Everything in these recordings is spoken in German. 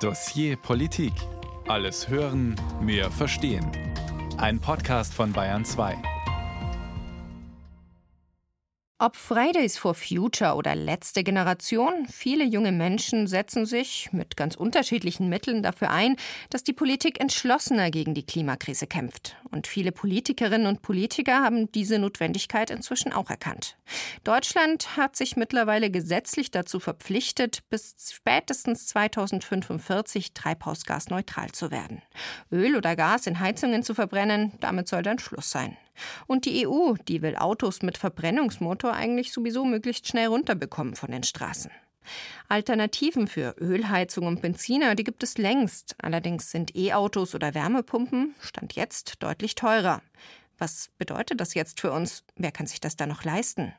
Dossier Politik. Alles hören, mehr verstehen. Ein Podcast von Bayern 2. Ob Fridays for Future oder letzte Generation, viele junge Menschen setzen sich mit ganz unterschiedlichen Mitteln dafür ein, dass die Politik entschlossener gegen die Klimakrise kämpft. Und viele Politikerinnen und Politiker haben diese Notwendigkeit inzwischen auch erkannt. Deutschland hat sich mittlerweile gesetzlich dazu verpflichtet, bis spätestens 2045 treibhausgasneutral zu werden. Öl oder Gas in Heizungen zu verbrennen, damit soll dann Schluss sein. Und die EU, die will Autos mit Verbrennungsmotor eigentlich sowieso möglichst schnell runterbekommen von den Straßen. Alternativen für Ölheizung und Benziner, die gibt es längst. Allerdings sind E-Autos oder Wärmepumpen Stand jetzt deutlich teurer. Was bedeutet das jetzt für uns? Wer kann sich das da noch leisten?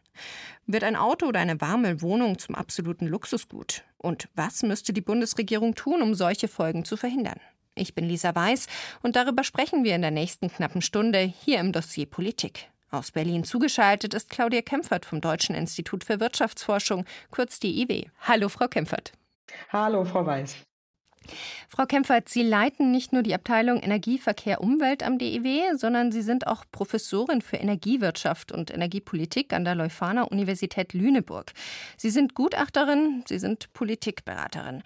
Wird ein Auto oder eine warme Wohnung zum absoluten Luxusgut? Und was müsste die Bundesregierung tun, um solche Folgen zu verhindern? Ich bin Lisa Weiß und darüber sprechen wir in der nächsten knappen Stunde hier im Dossier Politik. Aus Berlin zugeschaltet ist Claudia Kempfert vom Deutschen Institut für Wirtschaftsforschung, kurz DIW. Hallo, Frau Kempfert. Hallo, Frau Weiß. Frau Kempfert, Sie leiten nicht nur die Abteilung Energie, Verkehr, Umwelt am DIW, sondern Sie sind auch Professorin für Energiewirtschaft und Energiepolitik an der Leuphana Universität Lüneburg. Sie sind Gutachterin, Sie sind Politikberaterin.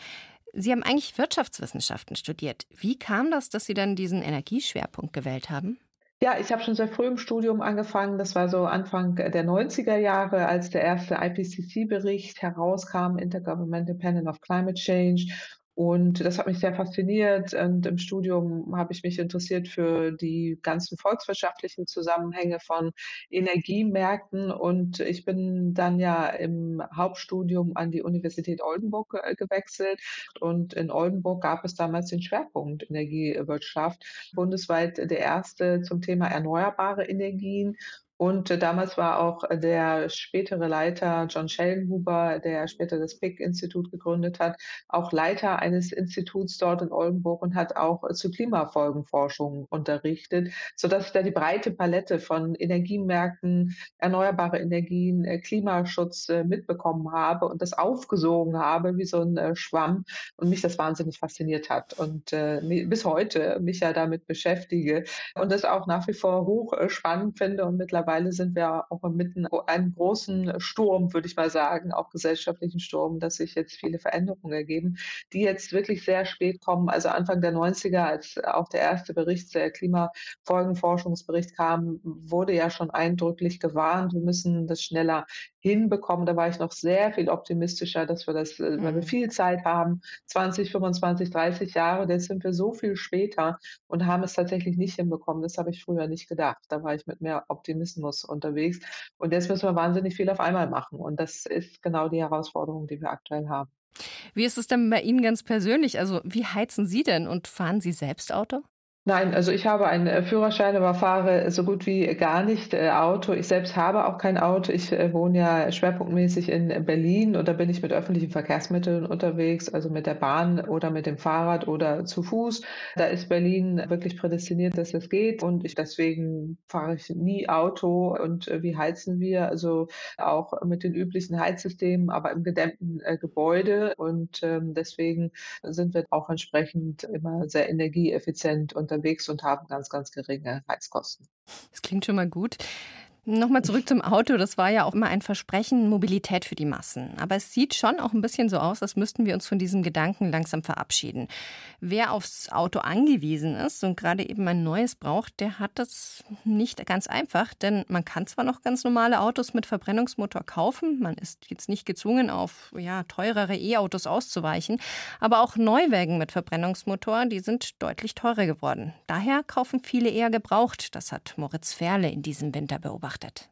Sie haben eigentlich Wirtschaftswissenschaften studiert. Wie kam das, dass Sie dann diesen Energieschwerpunkt gewählt haben? Ja, ich habe schon sehr früh im Studium angefangen. Das war so Anfang der 90er Jahre, als der erste IPCC-Bericht herauskam, Intergovernmental Panel of Climate Change. Und das hat mich sehr fasziniert. Und im Studium habe ich mich interessiert für die ganzen volkswirtschaftlichen Zusammenhänge von Energiemärkten. Und ich bin dann ja im Hauptstudium an die Universität Oldenburg gewechselt. Und in Oldenburg gab es damals den Schwerpunkt Energiewirtschaft, bundesweit der erste zum Thema erneuerbare Energien. Und äh, damals war auch der spätere Leiter John Schellenhuber, der später das PIC-Institut gegründet hat, auch Leiter eines Instituts dort in Oldenburg und hat auch zu Klimafolgenforschung unterrichtet, sodass ich da die breite Palette von Energiemärkten, erneuerbare Energien, äh, Klimaschutz äh, mitbekommen habe und das aufgesogen habe wie so ein Schwamm und mich das wahnsinnig fasziniert hat und äh, bis heute mich ja damit beschäftige und das auch nach wie vor hoch spannend finde und mittlerweile mittlerweile sind wir auch inmitten einem großen Sturm, würde ich mal sagen, auch gesellschaftlichen Sturm, dass sich jetzt viele Veränderungen ergeben, die jetzt wirklich sehr spät kommen. Also Anfang der 90er, als auch der erste Bericht, der Klimafolgenforschungsbericht kam, wurde ja schon eindrücklich gewarnt, wir müssen das schneller hinbekommen. Da war ich noch sehr viel optimistischer, dass wir das, mhm. weil wir viel Zeit haben, 20, 25, 30 Jahre, jetzt sind wir so viel später und haben es tatsächlich nicht hinbekommen. Das habe ich früher nicht gedacht. Da war ich mit mehr Optimismus unterwegs. Und jetzt müssen wir wahnsinnig viel auf einmal machen. Und das ist genau die Herausforderung, die wir aktuell haben. Wie ist es denn bei Ihnen ganz persönlich? Also wie heizen Sie denn und fahren Sie selbst Auto? Nein, also ich habe einen äh, Führerschein, aber fahre so gut wie gar nicht äh, Auto. Ich selbst habe auch kein Auto. Ich äh, wohne ja schwerpunktmäßig in Berlin und da bin ich mit öffentlichen Verkehrsmitteln unterwegs, also mit der Bahn oder mit dem Fahrrad oder zu Fuß. Da ist Berlin wirklich prädestiniert, dass es geht und ich deswegen fahre ich nie Auto. Und wie heizen wir? Also auch mit den üblichen Heizsystemen, aber im gedämmten Gebäude und ähm, deswegen sind wir auch entsprechend immer sehr energieeffizient und unterwegs und haben ganz, ganz geringe Heizkosten. Das klingt schon mal gut. Nochmal zurück zum Auto. Das war ja auch immer ein Versprechen, Mobilität für die Massen. Aber es sieht schon auch ein bisschen so aus, als müssten wir uns von diesem Gedanken langsam verabschieden. Wer aufs Auto angewiesen ist und gerade eben ein neues braucht, der hat das nicht ganz einfach. Denn man kann zwar noch ganz normale Autos mit Verbrennungsmotor kaufen. Man ist jetzt nicht gezwungen, auf ja, teurere E-Autos auszuweichen. Aber auch Neuwägen mit Verbrennungsmotor, die sind deutlich teurer geworden. Daher kaufen viele eher gebraucht. Das hat Moritz Ferle in diesem Winter beobachtet beobachtet.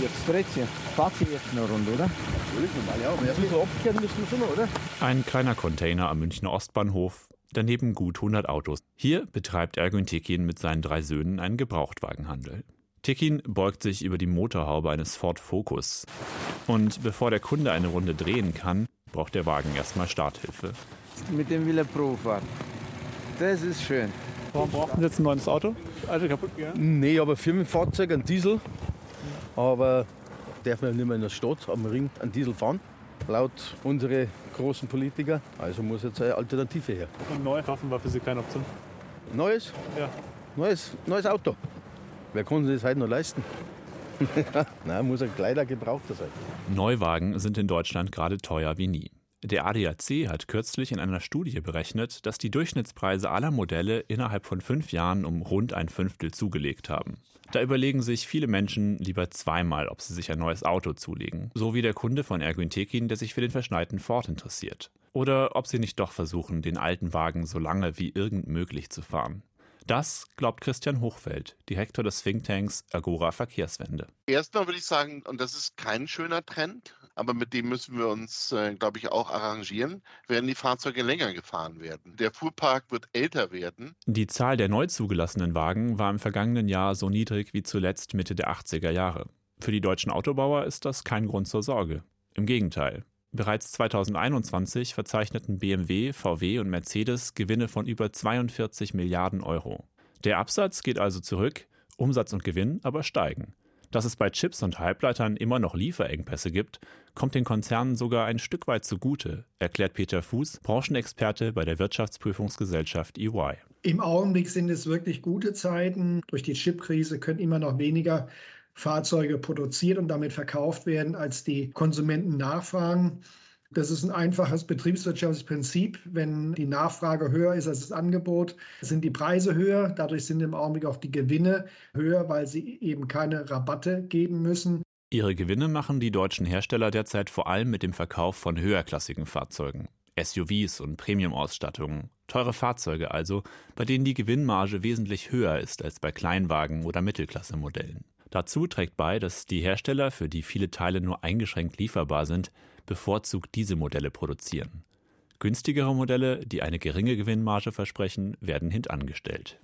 Jetzt Frätzchen, fahrt ihr jetzt eine Runde, oder? Natürlich, normal, ja. Aber erstmal so abkehren müssen wir schon, oder? Ein kleiner Container am Münchner Ostbahnhof, daneben gut 100 Autos. Hier betreibt Ergün Tekin mit seinen drei Söhnen einen Gebrauchtwagenhandel. Tekin beugt sich über die Motorhaube eines Ford Focus. Und bevor der Kunde eine Runde drehen kann, braucht der Wagen erstmal Starthilfe. Mit dem will er Pro fahren. Das ist schön. Warum brauchen Sie jetzt ein neues Auto? Also kaputt gegangen? Nee, aber Firmenfahrzeug, ein Diesel. Aber darf man nicht mehr in der Stadt am Ring einen Diesel fahren. laut unsere großen Politiker. Also muss jetzt eine Alternative her. Und neu kaufen war für Sie keine Option? Neues? Ja. Neues, neues Auto. Wer kann sich das heute noch leisten? Nein, muss ein Kleider gebrauchter sein. Neuwagen sind in Deutschland gerade teuer wie nie. Der ADAC hat kürzlich in einer Studie berechnet, dass die Durchschnittspreise aller Modelle innerhalb von fünf Jahren um rund ein Fünftel zugelegt haben. Da überlegen sich viele Menschen lieber zweimal, ob sie sich ein neues Auto zulegen, so wie der Kunde von Ergün Tekin, der sich für den verschneiten Ford interessiert. Oder ob sie nicht doch versuchen, den alten Wagen so lange wie irgend möglich zu fahren. Das glaubt Christian Hochfeld, Direktor des Thinktanks Agora Verkehrswende. Erstmal würde ich sagen, und das ist kein schöner Trend, aber mit dem müssen wir uns, äh, glaube ich, auch arrangieren, werden die Fahrzeuge länger gefahren werden. Der Fuhrpark wird älter werden. Die Zahl der neu zugelassenen Wagen war im vergangenen Jahr so niedrig wie zuletzt Mitte der 80er Jahre. Für die deutschen Autobauer ist das kein Grund zur Sorge. Im Gegenteil. Bereits 2021 verzeichneten BMW, VW und Mercedes Gewinne von über 42 Milliarden Euro. Der Absatz geht also zurück, Umsatz und Gewinn aber steigen. Dass es bei Chips und Halbleitern immer noch Lieferengpässe gibt, kommt den Konzernen sogar ein Stück weit zugute, erklärt Peter Fuß, Branchenexperte bei der Wirtschaftsprüfungsgesellschaft EY. Im Augenblick sind es wirklich gute Zeiten. Durch die Chipkrise können immer noch weniger Fahrzeuge produziert und damit verkauft werden, als die Konsumenten nachfragen. Das ist ein einfaches betriebswirtschaftliches Prinzip. Wenn die Nachfrage höher ist als das Angebot, sind die Preise höher. Dadurch sind im Augenblick auch die Gewinne höher, weil sie eben keine Rabatte geben müssen. Ihre Gewinne machen die deutschen Hersteller derzeit vor allem mit dem Verkauf von höherklassigen Fahrzeugen, SUVs und Premium-Ausstattungen. Teure Fahrzeuge also, bei denen die Gewinnmarge wesentlich höher ist als bei Kleinwagen oder Mittelklasse-Modellen. Dazu trägt bei, dass die Hersteller, für die viele Teile nur eingeschränkt lieferbar sind, bevorzugt diese Modelle produzieren. Günstigere Modelle, die eine geringe Gewinnmarge versprechen, werden hintangestellt.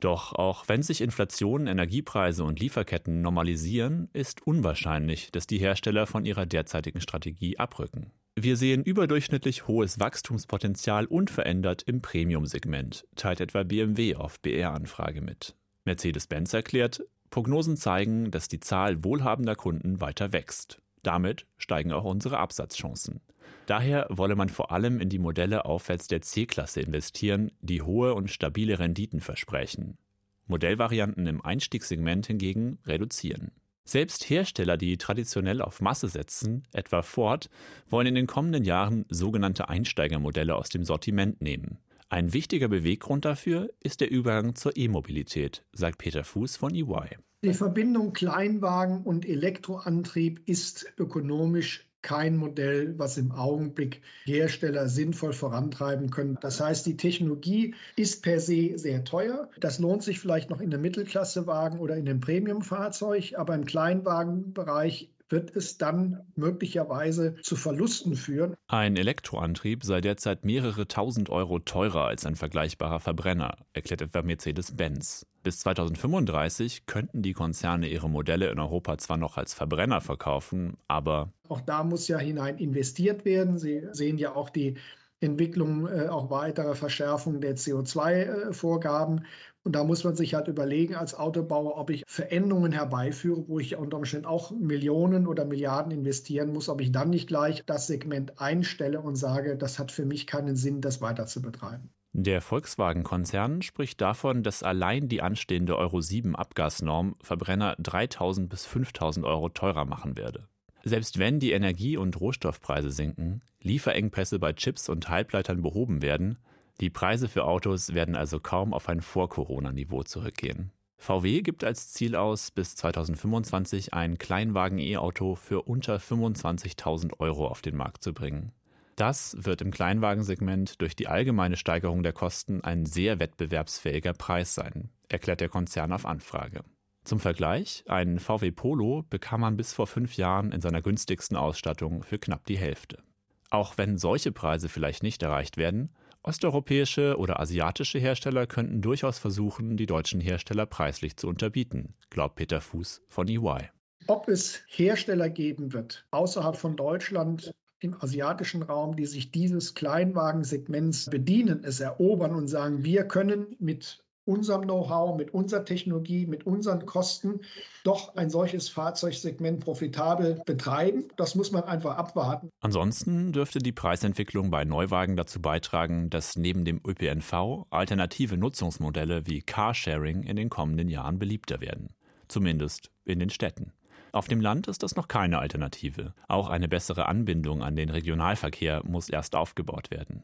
Doch auch wenn sich Inflation, Energiepreise und Lieferketten normalisieren, ist unwahrscheinlich, dass die Hersteller von ihrer derzeitigen Strategie abrücken. Wir sehen überdurchschnittlich hohes Wachstumspotenzial unverändert im Premium-Segment, teilt etwa BMW auf BR-Anfrage mit. Mercedes-Benz erklärt, Prognosen zeigen, dass die Zahl wohlhabender Kunden weiter wächst. Damit steigen auch unsere Absatzchancen. Daher wolle man vor allem in die Modelle aufwärts der C-Klasse investieren, die hohe und stabile Renditen versprechen. Modellvarianten im Einstiegssegment hingegen reduzieren. Selbst Hersteller, die traditionell auf Masse setzen, etwa Ford, wollen in den kommenden Jahren sogenannte Einsteigermodelle aus dem Sortiment nehmen. Ein wichtiger Beweggrund dafür ist der Übergang zur E-Mobilität, sagt Peter Fuß von EY. Die Verbindung Kleinwagen und Elektroantrieb ist ökonomisch kein Modell, was im Augenblick Hersteller sinnvoll vorantreiben können. Das heißt, die Technologie ist per se sehr teuer. Das lohnt sich vielleicht noch in einem Mittelklassewagen oder in einem Premiumfahrzeug, aber im Kleinwagenbereich wird es dann möglicherweise zu Verlusten führen. Ein Elektroantrieb sei derzeit mehrere tausend Euro teurer als ein vergleichbarer Verbrenner, erklärt etwa Mercedes-Benz. Bis 2035 könnten die Konzerne ihre Modelle in Europa zwar noch als Verbrenner verkaufen, aber auch da muss ja hinein investiert werden. Sie sehen ja auch die Entwicklung äh, auch weiterer Verschärfung der CO2-Vorgaben. Und da muss man sich halt überlegen als Autobauer, ob ich Veränderungen herbeiführe, wo ich unter Umständen auch Millionen oder Milliarden investieren muss, ob ich dann nicht gleich das Segment einstelle und sage, das hat für mich keinen Sinn, das weiter zu betreiben. Der Volkswagen-Konzern spricht davon, dass allein die anstehende Euro 7 Abgasnorm Verbrenner 3000 bis 5000 Euro teurer machen werde. Selbst wenn die Energie- und Rohstoffpreise sinken, Lieferengpässe bei Chips und Halbleitern behoben werden, die Preise für Autos werden also kaum auf ein Vor-Corona-Niveau zurückgehen. VW gibt als Ziel aus, bis 2025 ein Kleinwagen-E-Auto für unter 25.000 Euro auf den Markt zu bringen. Das wird im Kleinwagensegment durch die allgemeine Steigerung der Kosten ein sehr wettbewerbsfähiger Preis sein, erklärt der Konzern auf Anfrage. Zum Vergleich, ein VW Polo bekam man bis vor fünf Jahren in seiner günstigsten Ausstattung für knapp die Hälfte. Auch wenn solche Preise vielleicht nicht erreicht werden, osteuropäische oder asiatische Hersteller könnten durchaus versuchen, die deutschen Hersteller preislich zu unterbieten, glaubt Peter Fuß von EY. Ob es Hersteller geben wird außerhalb von Deutschland, im asiatischen Raum, die sich dieses Kleinwagensegments bedienen, es erobern und sagen, wir können mit unserem Know-how, mit unserer Technologie, mit unseren Kosten doch ein solches Fahrzeugsegment profitabel betreiben. Das muss man einfach abwarten. Ansonsten dürfte die Preisentwicklung bei Neuwagen dazu beitragen, dass neben dem ÖPNV alternative Nutzungsmodelle wie Carsharing in den kommenden Jahren beliebter werden. Zumindest in den Städten. Auf dem Land ist das noch keine Alternative. Auch eine bessere Anbindung an den Regionalverkehr muss erst aufgebaut werden.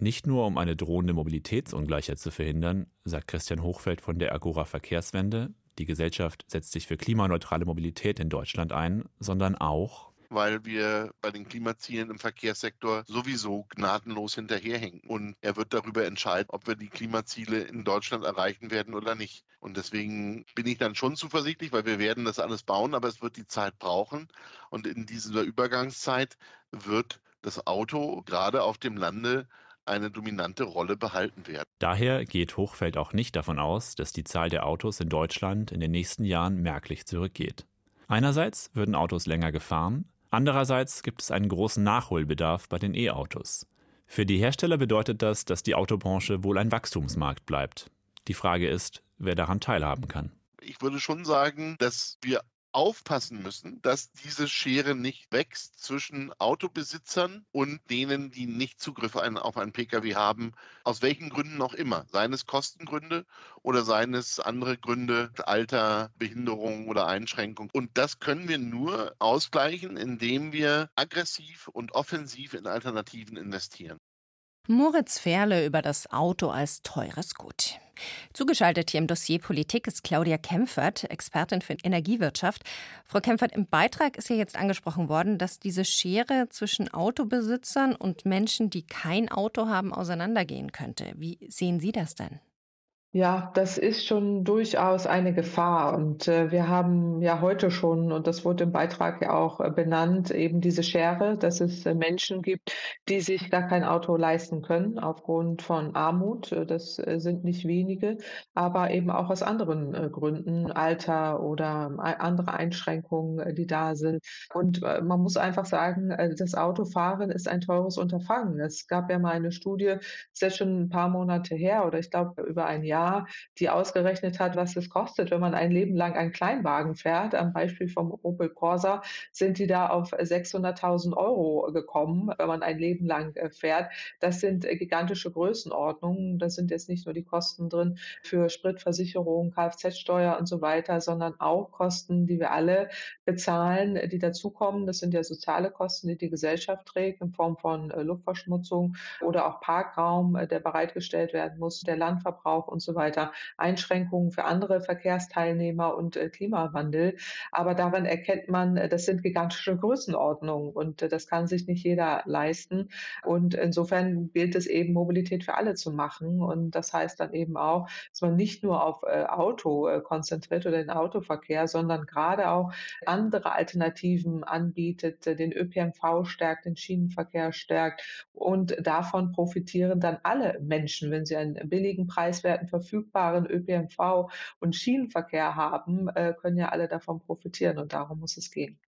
Nicht nur um eine drohende Mobilitätsungleichheit zu verhindern, sagt Christian Hochfeld von der Agora Verkehrswende, die Gesellschaft setzt sich für klimaneutrale Mobilität in Deutschland ein, sondern auch, weil wir bei den Klimazielen im Verkehrssektor sowieso gnadenlos hinterherhängen. Und er wird darüber entscheiden, ob wir die Klimaziele in Deutschland erreichen werden oder nicht. Und deswegen bin ich dann schon zuversichtlich, weil wir werden das alles bauen, aber es wird die Zeit brauchen. Und in dieser Übergangszeit wird das Auto gerade auf dem Lande eine dominante Rolle behalten werden. Daher geht Hochfeld auch nicht davon aus, dass die Zahl der Autos in Deutschland in den nächsten Jahren merklich zurückgeht. Einerseits würden Autos länger gefahren, andererseits gibt es einen großen Nachholbedarf bei den E-Autos. Für die Hersteller bedeutet das, dass die Autobranche wohl ein Wachstumsmarkt bleibt. Die Frage ist, wer daran teilhaben kann. Ich würde schon sagen, dass wir aufpassen müssen, dass diese Schere nicht wächst zwischen Autobesitzern und denen, die nicht Zugriff auf einen Pkw haben, aus welchen Gründen auch immer. Seien es Kostengründe oder seien es andere Gründe, Alter, Behinderung oder Einschränkung. Und das können wir nur ausgleichen, indem wir aggressiv und offensiv in Alternativen investieren. Moritz Ferle über das Auto als teures Gut. Zugeschaltet hier im Dossier Politik ist Claudia Kempfert, Expertin für Energiewirtschaft. Frau Kempfert, im Beitrag ist ja jetzt angesprochen worden, dass diese Schere zwischen Autobesitzern und Menschen, die kein Auto haben, auseinandergehen könnte. Wie sehen Sie das denn? Ja, das ist schon durchaus eine Gefahr. Und äh, wir haben ja heute schon, und das wurde im Beitrag ja auch äh, benannt, eben diese Schere, dass es äh, Menschen gibt, die sich gar kein Auto leisten können aufgrund von Armut. Äh, das äh, sind nicht wenige, aber eben auch aus anderen äh, Gründen, Alter oder andere Einschränkungen, die da sind. Und man muss einfach sagen, das Autofahren ist ein teures Unterfangen. Es gab ja mal eine Studie, ist jetzt schon ein paar Monate her oder ich glaube über ein Jahr Jahr, die ausgerechnet hat, was es kostet, wenn man ein Leben lang einen Kleinwagen fährt. Am Beispiel vom Opel Corsa sind die da auf 600.000 Euro gekommen, wenn man ein Leben lang äh, fährt. Das sind äh, gigantische Größenordnungen. Da sind jetzt nicht nur die Kosten drin für Spritversicherung, Kfz-Steuer und so weiter, sondern auch Kosten, die wir alle bezahlen, die dazukommen. Das sind ja soziale Kosten, die die Gesellschaft trägt in Form von äh, Luftverschmutzung oder auch Parkraum, der bereitgestellt werden muss, der Landverbrauch und so weiter, Einschränkungen für andere Verkehrsteilnehmer und äh, Klimawandel. Aber daran erkennt man, äh, das sind gigantische Größenordnungen und äh, das kann sich nicht jeder leisten. Und insofern gilt es eben, Mobilität für alle zu machen. Und das heißt dann eben auch, dass man nicht nur auf Auto konzentriert oder den Autoverkehr, sondern gerade auch andere Alternativen anbietet, den ÖPNV stärkt, den Schienenverkehr stärkt. Und davon profitieren dann alle Menschen, wenn sie einen billigen, preiswerten verfügbaren ÖPNV und Schienenverkehr haben, äh, können ja alle davon profitieren und darum muss es gehen.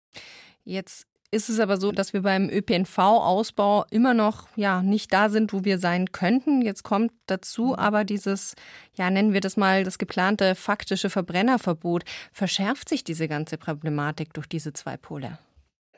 Jetzt ist es aber so, dass wir beim ÖPNV-Ausbau immer noch ja nicht da sind, wo wir sein könnten. Jetzt kommt dazu mhm. aber dieses, ja, nennen wir das mal das geplante faktische Verbrennerverbot. Verschärft sich diese ganze Problematik durch diese zwei Pole?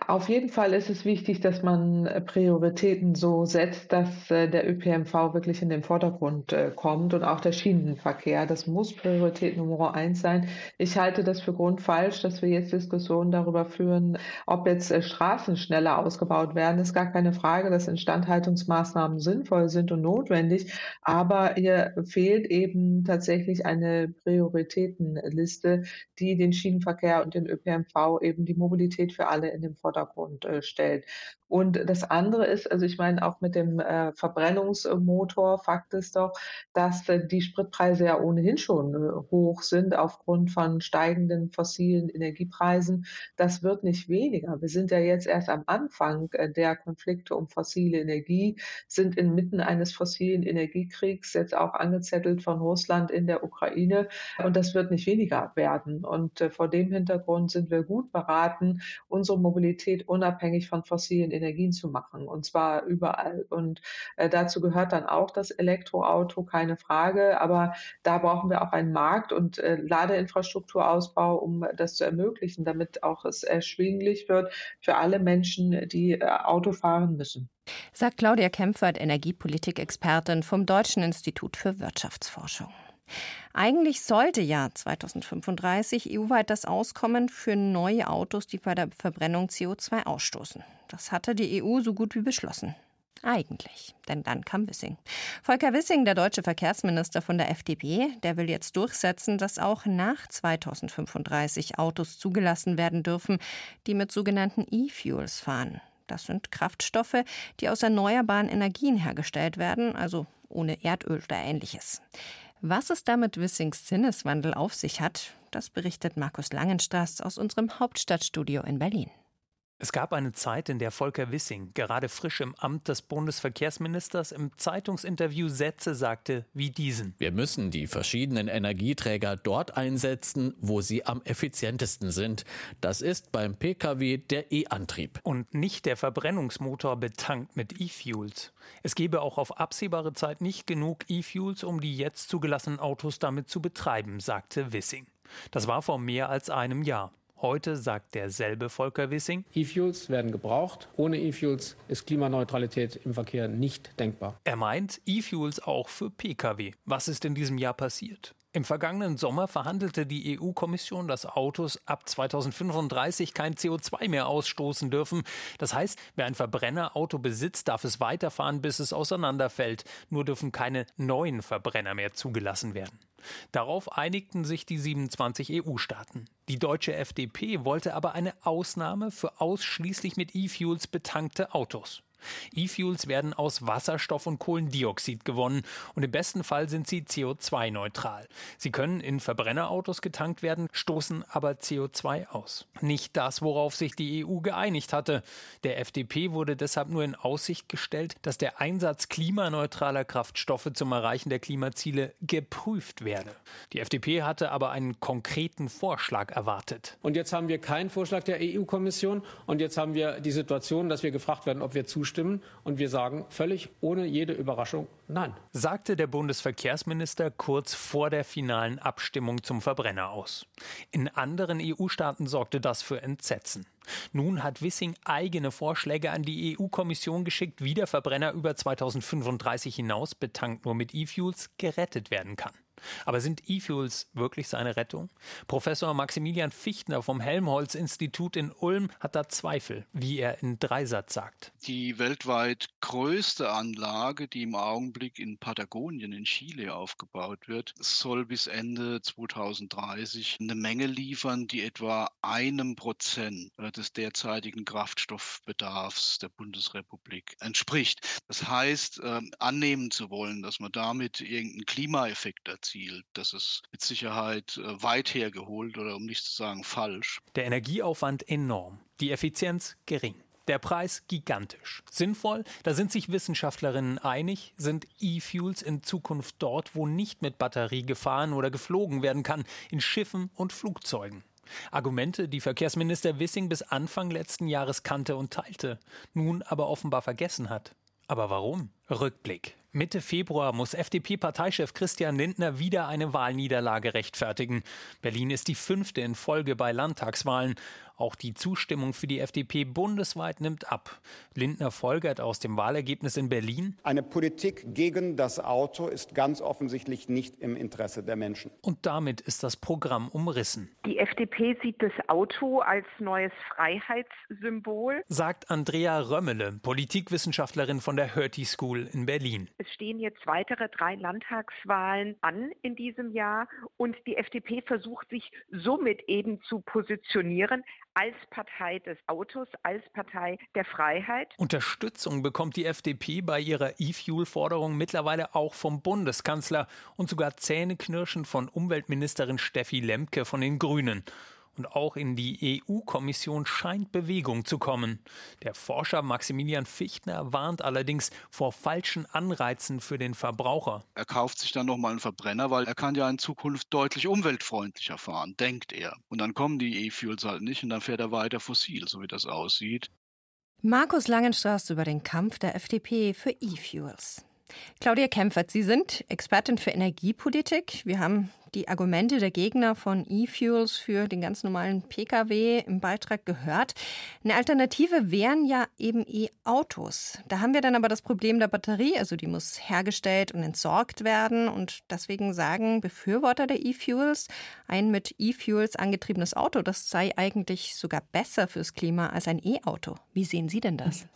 Auf jeden Fall ist es wichtig, dass man äh, Prioritäten so setzt, dass äh, der ÖPNV wirklich in den Vordergrund äh, kommt und auch der Schienenverkehr. Das muss Priorität Nummer eins sein. Ich halte das für grundfalsch, dass wir jetzt Diskussionen darüber führen, ob jetzt Straßen schneller ausgebaut werden. Das ist gar keine Frage, dass Instandhaltungsmaßnahmen sinnvoll sind und notwendig. Aber hier fehlt eben tatsächlich eine Prioritätenliste, die den Schienenverkehr und den ÖPNV eben die Mobilität für alle in den Vordergrund Vordergrund äh, stellt. Und das andere ist, also ich meine auch mit dem äh, Verbrennungsmotor, Fakt ist doch, dass äh, die Spritpreise ja ohnehin schon hoch sind aufgrund von steigenden fossilen Energiepreisen. Das wird nicht weniger. Wir sind ja jetzt erst am Anfang der Konflikte um fossile Energie, sind inmitten eines fossilen Energiekriegs jetzt auch angezettelt von Russland in der Ukraine. Und das wird nicht weniger werden. Und vor dem Hintergrund sind wir gut beraten, unsere Mobilität Mobilität unabhängig von fossilen Energien zu machen und zwar überall. Und äh, dazu gehört dann auch das Elektroauto, keine Frage. Aber da brauchen wir auch einen Markt und äh, Ladeinfrastrukturausbau, um das zu ermöglichen, damit auch es erschwinglich wird für alle Menschen, die äh, Auto fahren müssen. Sagt Claudia Kempfert, Energiepolitik-Expertin vom Deutschen Institut für Wirtschaftsforschung. Eigentlich sollte ja 2035 EU-weit das Auskommen für neue Autos, die bei der Verbrennung CO2 ausstoßen. Das hatte die EU so gut wie beschlossen. Eigentlich, denn dann kam Wissing. Volker Wissing, der deutsche Verkehrsminister von der FDP, der will jetzt durchsetzen, dass auch nach 2035 Autos zugelassen werden dürfen, die mit sogenannten E-Fuels fahren. Das sind Kraftstoffe, die aus erneuerbaren Energien hergestellt werden, also ohne Erdöl oder ähnliches. Was es damit Wissings Sinneswandel auf sich hat, das berichtet Markus Langenstraß aus unserem Hauptstadtstudio in Berlin. Es gab eine Zeit, in der Volker Wissing, gerade frisch im Amt des Bundesverkehrsministers, im Zeitungsinterview Sätze sagte wie diesen. Wir müssen die verschiedenen Energieträger dort einsetzen, wo sie am effizientesten sind. Das ist beim Pkw der E-Antrieb. Und nicht der Verbrennungsmotor betankt mit E-Fuels. Es gebe auch auf absehbare Zeit nicht genug E-Fuels, um die jetzt zugelassenen Autos damit zu betreiben, sagte Wissing. Das war vor mehr als einem Jahr. Heute sagt derselbe Volker Wissing. E-Fuels werden gebraucht. Ohne E-Fuels ist Klimaneutralität im Verkehr nicht denkbar. Er meint E-Fuels auch für Pkw. Was ist in diesem Jahr passiert? Im vergangenen Sommer verhandelte die EU-Kommission, dass Autos ab 2035 kein CO2 mehr ausstoßen dürfen. Das heißt, wer ein Verbrennerauto besitzt, darf es weiterfahren, bis es auseinanderfällt. Nur dürfen keine neuen Verbrenner mehr zugelassen werden. Darauf einigten sich die 27 EU-Staaten. Die deutsche FDP wollte aber eine Ausnahme für ausschließlich mit E-Fuels betankte Autos. E-Fuels werden aus Wasserstoff und Kohlendioxid gewonnen und im besten Fall sind sie CO2-neutral. Sie können in Verbrennerautos getankt werden, stoßen aber CO2 aus. Nicht das, worauf sich die EU geeinigt hatte. Der FDP wurde deshalb nur in Aussicht gestellt, dass der Einsatz klimaneutraler Kraftstoffe zum Erreichen der Klimaziele geprüft werde. Die FDP hatte aber einen konkreten Vorschlag erwartet. Und jetzt haben wir keinen Vorschlag der EU-Kommission und jetzt haben wir die Situation, dass wir gefragt werden, ob wir zustimmen zustimmen. Und wir sagen völlig ohne jede Überraschung Nein. Sagte der Bundesverkehrsminister kurz vor der finalen Abstimmung zum Verbrenner aus. In anderen EU-Staaten sorgte das für Entsetzen. Nun hat Wissing eigene Vorschläge an die EU-Kommission geschickt, wie der Verbrenner über 2035 hinaus, betankt nur mit E-Fuels, gerettet werden kann. Aber sind E-Fuels wirklich seine Rettung? Professor Maximilian Fichtner vom Helmholtz-Institut in Ulm hat da Zweifel, wie er in Dreisatz sagt. Die weltweit größte Anlage, die im Augenblick in Patagonien in Chile aufgebaut wird, soll bis Ende 2030 eine Menge liefern, die etwa einem Prozent des derzeitigen Kraftstoffbedarfs der Bundesrepublik entspricht. Das heißt, äh, annehmen zu wollen, dass man damit irgendeinen Klimaeffekt erzielt, erzielt. Das ist mit Sicherheit äh, weit hergeholt oder um nicht zu sagen falsch. Der Energieaufwand enorm, die Effizienz gering. Der Preis gigantisch. Sinnvoll, da sind sich Wissenschaftlerinnen einig, sind E-Fuels in Zukunft dort, wo nicht mit Batterie gefahren oder geflogen werden kann, in Schiffen und Flugzeugen. Argumente, die Verkehrsminister Wissing bis Anfang letzten Jahres kannte und teilte, nun aber offenbar vergessen hat. Aber warum? Rückblick. Mitte Februar muss FDP-Parteichef Christian Lindner wieder eine Wahlniederlage rechtfertigen. Berlin ist die fünfte in Folge bei Landtagswahlen. Auch die Zustimmung für die FDP bundesweit nimmt ab. Lindner folgert aus dem Wahlergebnis in Berlin. Eine Politik gegen das Auto ist ganz offensichtlich nicht im Interesse der Menschen. Und damit ist das Programm umrissen. Die FDP sieht das Auto als neues Freiheitssymbol, sagt Andrea Römmele, Politikwissenschaftlerin von der Hertie School in Berlin. Es stehen jetzt weitere drei Landtagswahlen an in diesem Jahr und die FDP versucht sich somit eben zu positionieren als Partei des Autos, als Partei der Freiheit. Unterstützung bekommt die FDP bei ihrer E-Fuel-Forderung mittlerweile auch vom Bundeskanzler und sogar zähneknirschend von Umweltministerin Steffi Lemke von den Grünen. Und auch in die EU-Kommission scheint Bewegung zu kommen. Der Forscher Maximilian Fichtner warnt allerdings vor falschen Anreizen für den Verbraucher. Er kauft sich dann nochmal einen Verbrenner, weil er kann ja in Zukunft deutlich umweltfreundlicher fahren, denkt er. Und dann kommen die E-Fuels halt nicht und dann fährt er weiter fossil, so wie das aussieht. Markus Langenstraß über den Kampf der FDP für E-Fuels. Claudia Kempfert, Sie sind Expertin für Energiepolitik. Wir haben die Argumente der Gegner von E-Fuels für den ganz normalen Pkw im Beitrag gehört. Eine Alternative wären ja eben E-Autos. Da haben wir dann aber das Problem der Batterie, also die muss hergestellt und entsorgt werden. Und deswegen sagen Befürworter der E-Fuels, ein mit E-Fuels angetriebenes Auto, das sei eigentlich sogar besser fürs Klima als ein E-Auto. Wie sehen Sie denn das?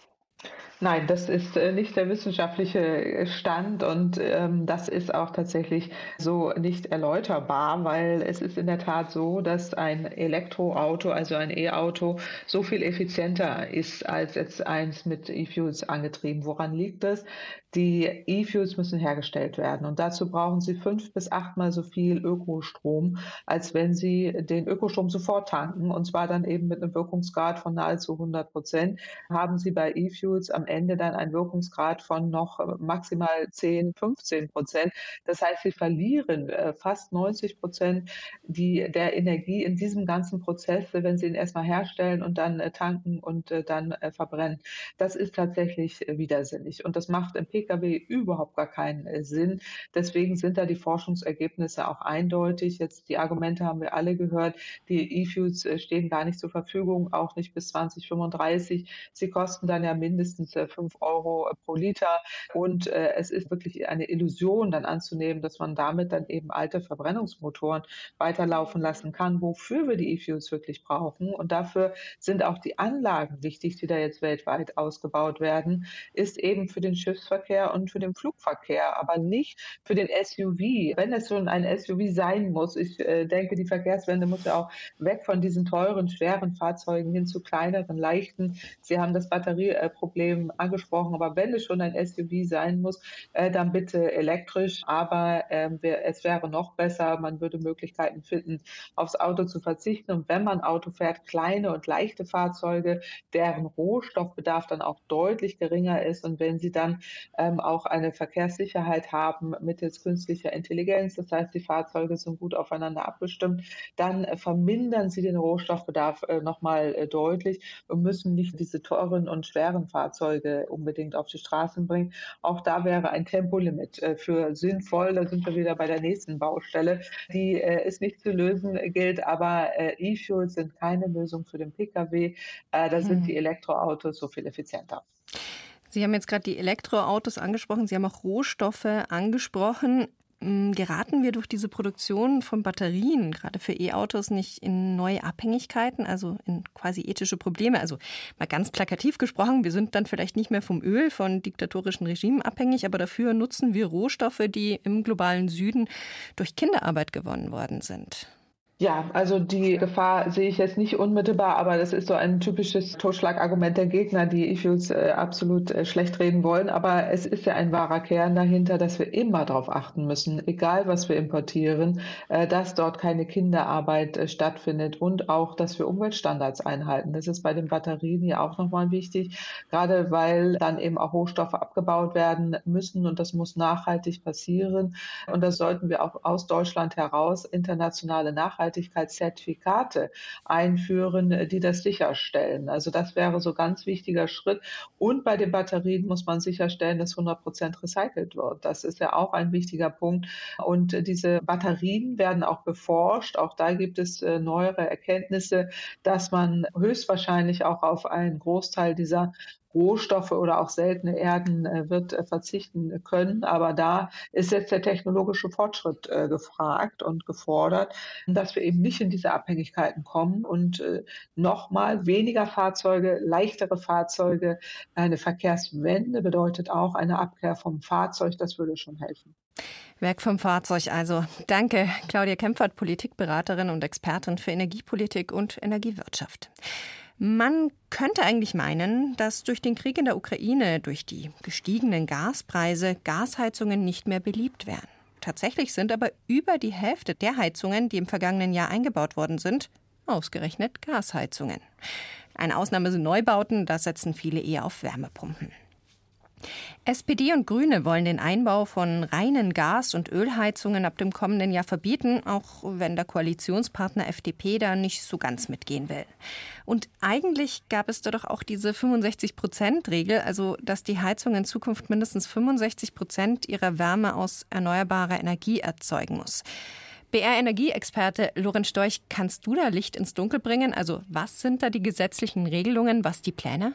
Nein, das ist äh, nicht der wissenschaftliche Stand und ähm, das ist auch tatsächlich so nicht erläuterbar, weil es ist in der Tat so, dass ein Elektroauto, also ein E-Auto, so viel effizienter ist als jetzt eins mit E-Fuels angetrieben. Woran liegt das? Die E-Fuels müssen hergestellt werden und dazu brauchen Sie fünf bis achtmal so viel Ökostrom, als wenn Sie den Ökostrom sofort tanken und zwar dann eben mit einem Wirkungsgrad von nahezu 100 Prozent. Haben Sie bei E-Fuels am Ende dann einen Wirkungsgrad von noch maximal 10, 15 Prozent. Das heißt, Sie verlieren äh, fast 90 Prozent der Energie in diesem ganzen Prozess, wenn Sie ihn erstmal herstellen und dann äh, tanken und äh, dann verbrennen. Das ist tatsächlich widersinnig und das macht im Pkw überhaupt gar keinen äh, Sinn. Deswegen sind da die Forschungsergebnisse auch eindeutig. Jetzt die Argumente haben wir alle gehört. Die E-Fuels äh, stehen gar nicht zur Verfügung, auch nicht bis 2035. Sie kosten dann ja mindestens 5 äh, Euro pro Liter. Und es ist wirklich eine Illusion dann anzunehmen, dass man damit dann eben alte Verbrennungsmotoren weiterlaufen lassen kann, wofür wir die E-Fuels wirklich brauchen. Und dafür sind auch die Anlagen wichtig, die da jetzt weltweit ausgebaut werden, ist eben für den Schiffsverkehr und für den Flugverkehr, aber nicht für den SUV. Wenn es schon ein SUV sein muss, ich äh, denke, die Verkehrswende muss ja auch weg von diesen teuren, schweren Fahrzeugen hin zu kleineren, leichten. Sie haben das Batterieproblem angesprochen, aber wenn es schon ein SUV sein muss, äh, dann bitte elektrisch. Aber äh, es wäre noch besser, man würde Möglichkeiten finden, aufs Auto zu verzichten. Und wenn man Auto fährt, kleine und leichte Fahrzeuge, deren Rohstoffbedarf dann auch deutlich geringer ist. Und wenn sie dann ähm, auch eine Verkehrssicherheit haben mittels künstlicher Intelligenz. Das heißt, die Fahrzeuge sind gut aufeinander abgestimmt. Dann äh, vermindern sie den Rohstoffbedarf äh, nochmal äh, deutlich und müssen nicht diese teuren und schweren Fahrzeuge unbedingt auf die Straßen bringen. Auch da wäre ein Tempolimit äh, für sinnvoll. Da sind wir wieder bei der nächsten Baustelle. Die äh, ist nicht zu lösen, gilt aber äh, E-Fuels sind keine Lösung für den Pkw. da sind hm. die Elektroautos so viel effizienter. Sie haben jetzt gerade die Elektroautos angesprochen, Sie haben auch Rohstoffe angesprochen. Hm, geraten wir durch diese Produktion von Batterien, gerade für E-Autos, nicht in neue Abhängigkeiten, also in quasi ethische Probleme? Also mal ganz plakativ gesprochen, wir sind dann vielleicht nicht mehr vom Öl, von diktatorischen Regimen abhängig, aber dafür nutzen wir Rohstoffe, die im globalen Süden durch Kinderarbeit gewonnen worden sind. Ja, also die Gefahr sehe ich jetzt nicht unmittelbar, aber das ist so ein typisches Totschlagargument der Gegner, die E-Fuels äh, absolut äh, schlecht reden wollen. Aber es ist ja ein wahrer Kern dahinter, dass wir immer darauf achten müssen, egal was wir importieren, äh, dass dort keine Kinderarbeit äh, stattfindet und auch, dass wir Umweltstandards einhalten. Das ist bei den Batterien hier auch nochmal wichtig, gerade weil dann eben auch Rohstoffe abgebaut werden müssen und das muss nachhaltig passieren. Und das sollten wir auch aus Deutschland heraus internationale Nachhaltigkeit Nachhaltigkeitszertifikate einführen, die das sicherstellen. Also das wäre so ganz wichtiger Schritt. Und bei den Batterien muss man sicherstellen, dass 100 Prozent recycelt wird. Das ist ja auch ein wichtiger Punkt. Und diese Batterien werden auch beforscht. Auch da gibt es äh, neuere Erkenntnisse, dass man höchstwahrscheinlich auch auf einen Großteil dieser Rohstoffe oder auch seltene Erden äh, wird äh, verzichten können. Aber da ist jetzt der technologische Fortschritt äh, gefragt und gefordert, dass wir eben nicht in diese Abhängigkeiten kommen und nochmal weniger Fahrzeuge, leichtere Fahrzeuge. Eine Verkehrswende bedeutet auch eine Abkehr vom Fahrzeug. Das würde schon helfen. Weg vom Fahrzeug also. Danke, Claudia Kempfert, Politikberaterin und Expertin für Energiepolitik und Energiewirtschaft. Man könnte eigentlich meinen, dass durch den Krieg in der Ukraine, durch die gestiegenen Gaspreise, Gasheizungen nicht mehr beliebt wären. Tatsächlich sind aber über die Hälfte der Heizungen, die im vergangenen Jahr eingebaut worden sind, ausgerechnet Gasheizungen. Eine Ausnahme sind Neubauten, da setzen viele eher auf Wärmepumpen. SPD und Grüne wollen den Einbau von reinen Gas- und Ölheizungen ab dem kommenden Jahr verbieten, auch wenn der Koalitionspartner FDP da nicht so ganz mitgehen will. Und eigentlich gab es da doch auch diese 65-Prozent-Regel, also dass die Heizung in Zukunft mindestens 65 Prozent ihrer Wärme aus erneuerbarer Energie erzeugen muss. BR-Energieexperte Lorenz Storch, kannst du da Licht ins Dunkel bringen? Also was sind da die gesetzlichen Regelungen, was die Pläne?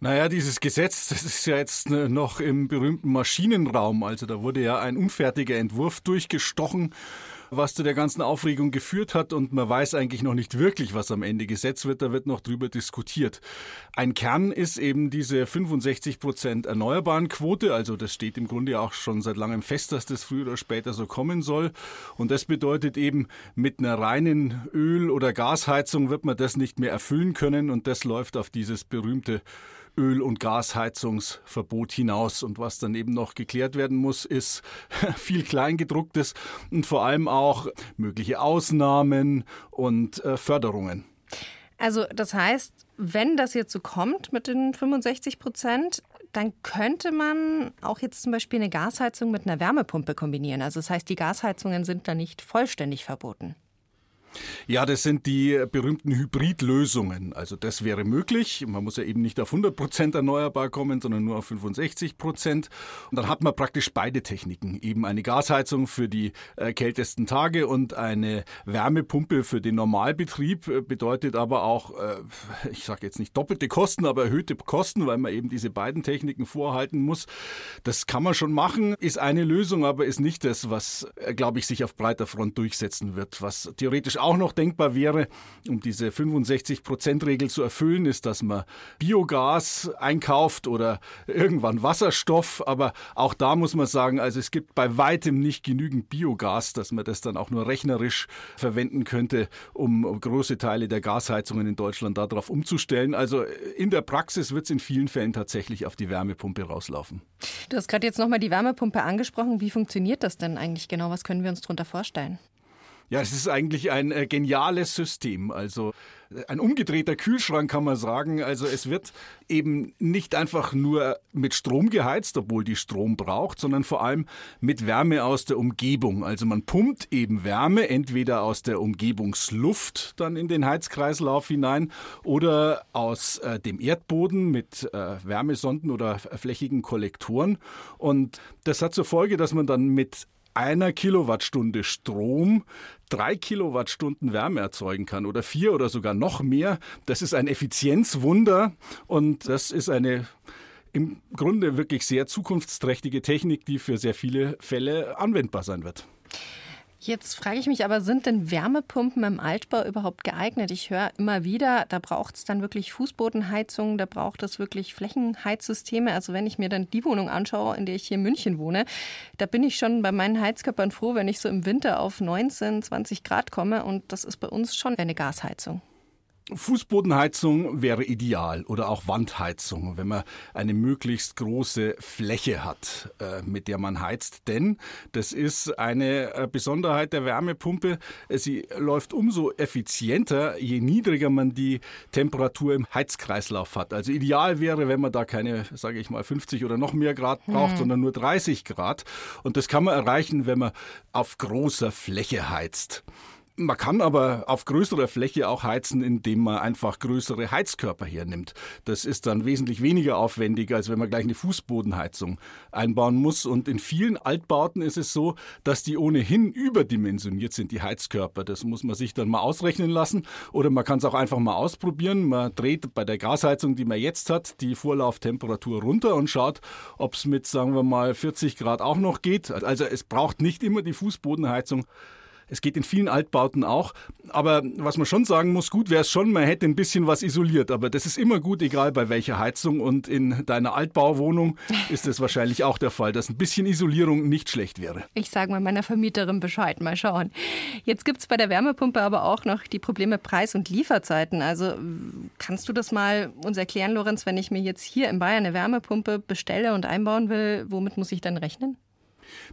Naja, dieses Gesetz, das ist ja jetzt äh, noch im berühmten Maschinenraum. Also da wurde ja ein unfertiger Entwurf durchgestochen, was zu der ganzen Aufregung geführt hat. Und man weiß eigentlich noch nicht wirklich, was am Ende Gesetz wird. Da wird noch drüber diskutiert. Ein Kern ist eben diese 65 Prozent erneuerbaren Quote. Also das steht im Grunde auch schon seit langem fest, dass das früher oder später so kommen soll. Und das bedeutet eben, mit einer reinen Öl- oder Gasheizung wird man das nicht mehr erfüllen können. Und das läuft auf dieses berühmte Öl- und Gasheizungsverbot hinaus. Und was dann eben noch geklärt werden muss, ist viel Kleingedrucktes und vor allem auch mögliche Ausnahmen und äh, Förderungen. Also das heißt, wenn das jetzt so kommt mit den 65 Prozent, dann könnte man auch jetzt zum Beispiel eine Gasheizung mit einer Wärmepumpe kombinieren. Also das heißt, die Gasheizungen sind da nicht vollständig verboten. Ja, das sind die berühmten Hybridlösungen. Also das wäre möglich. Man muss ja eben nicht auf 100 Prozent erneuerbar kommen, sondern nur auf 65 Prozent. Und dann hat man praktisch beide Techniken. Eben eine Gasheizung für die äh, kältesten Tage und eine Wärmepumpe für den Normalbetrieb. Äh, bedeutet aber auch, äh, ich sage jetzt nicht doppelte Kosten, aber erhöhte Kosten, weil man eben diese beiden Techniken vorhalten muss. Das kann man schon machen, ist eine Lösung, aber ist nicht das, was, äh, glaube ich, sich auf breiter Front durchsetzen wird. Was theoretisch auch noch denkbar wäre, um diese 65-Prozent-Regel zu erfüllen, ist, dass man Biogas einkauft oder irgendwann Wasserstoff. Aber auch da muss man sagen, also es gibt bei weitem nicht genügend Biogas, dass man das dann auch nur rechnerisch verwenden könnte, um große Teile der Gasheizungen in Deutschland darauf umzustellen. Also in der Praxis wird es in vielen Fällen tatsächlich auf die Wärmepumpe rauslaufen. Du hast gerade jetzt nochmal die Wärmepumpe angesprochen. Wie funktioniert das denn eigentlich genau? Was können wir uns darunter vorstellen? Ja, es ist eigentlich ein äh, geniales System. Also äh, ein umgedrehter Kühlschrank kann man sagen. Also es wird eben nicht einfach nur mit Strom geheizt, obwohl die Strom braucht, sondern vor allem mit Wärme aus der Umgebung. Also man pumpt eben Wärme entweder aus der Umgebungsluft dann in den Heizkreislauf hinein oder aus äh, dem Erdboden mit äh, Wärmesonden oder flächigen Kollektoren. Und das hat zur Folge, dass man dann mit einer Kilowattstunde Strom drei Kilowattstunden Wärme erzeugen kann oder vier oder sogar noch mehr. Das ist ein Effizienzwunder und das ist eine im Grunde wirklich sehr zukunftsträchtige Technik, die für sehr viele Fälle anwendbar sein wird. Jetzt frage ich mich aber, sind denn Wärmepumpen im Altbau überhaupt geeignet? Ich höre immer wieder, da braucht es dann wirklich Fußbodenheizungen, da braucht es wirklich Flächenheizsysteme. Also wenn ich mir dann die Wohnung anschaue, in der ich hier in München wohne, da bin ich schon bei meinen Heizkörpern froh, wenn ich so im Winter auf 19, 20 Grad komme. Und das ist bei uns schon eine Gasheizung. Fußbodenheizung wäre ideal oder auch Wandheizung, wenn man eine möglichst große Fläche hat, äh, mit der man heizt. Denn das ist eine äh, Besonderheit der Wärmepumpe. Sie läuft umso effizienter, je niedriger man die Temperatur im Heizkreislauf hat. Also ideal wäre, wenn man da keine, sage ich mal, 50 oder noch mehr Grad braucht, hm. sondern nur 30 Grad. Und das kann man erreichen, wenn man auf großer Fläche heizt. Man kann aber auf größerer Fläche auch heizen, indem man einfach größere Heizkörper hernimmt. Das ist dann wesentlich weniger aufwendig, als wenn man gleich eine Fußbodenheizung einbauen muss. Und in vielen Altbauten ist es so, dass die ohnehin überdimensioniert sind, die Heizkörper. Das muss man sich dann mal ausrechnen lassen. Oder man kann es auch einfach mal ausprobieren. Man dreht bei der Gasheizung, die man jetzt hat, die Vorlauftemperatur runter und schaut, ob es mit, sagen wir mal, 40 Grad auch noch geht. Also es braucht nicht immer die Fußbodenheizung. Es geht in vielen Altbauten auch. Aber was man schon sagen muss, gut wäre es schon, man hätte ein bisschen was isoliert. Aber das ist immer gut, egal bei welcher Heizung. Und in deiner Altbauwohnung ist es wahrscheinlich auch der Fall, dass ein bisschen Isolierung nicht schlecht wäre. Ich sage mal meiner Vermieterin Bescheid. Mal schauen. Jetzt gibt es bei der Wärmepumpe aber auch noch die Probleme Preis- und Lieferzeiten. Also kannst du das mal uns erklären, Lorenz, wenn ich mir jetzt hier in Bayern eine Wärmepumpe bestelle und einbauen will, womit muss ich dann rechnen?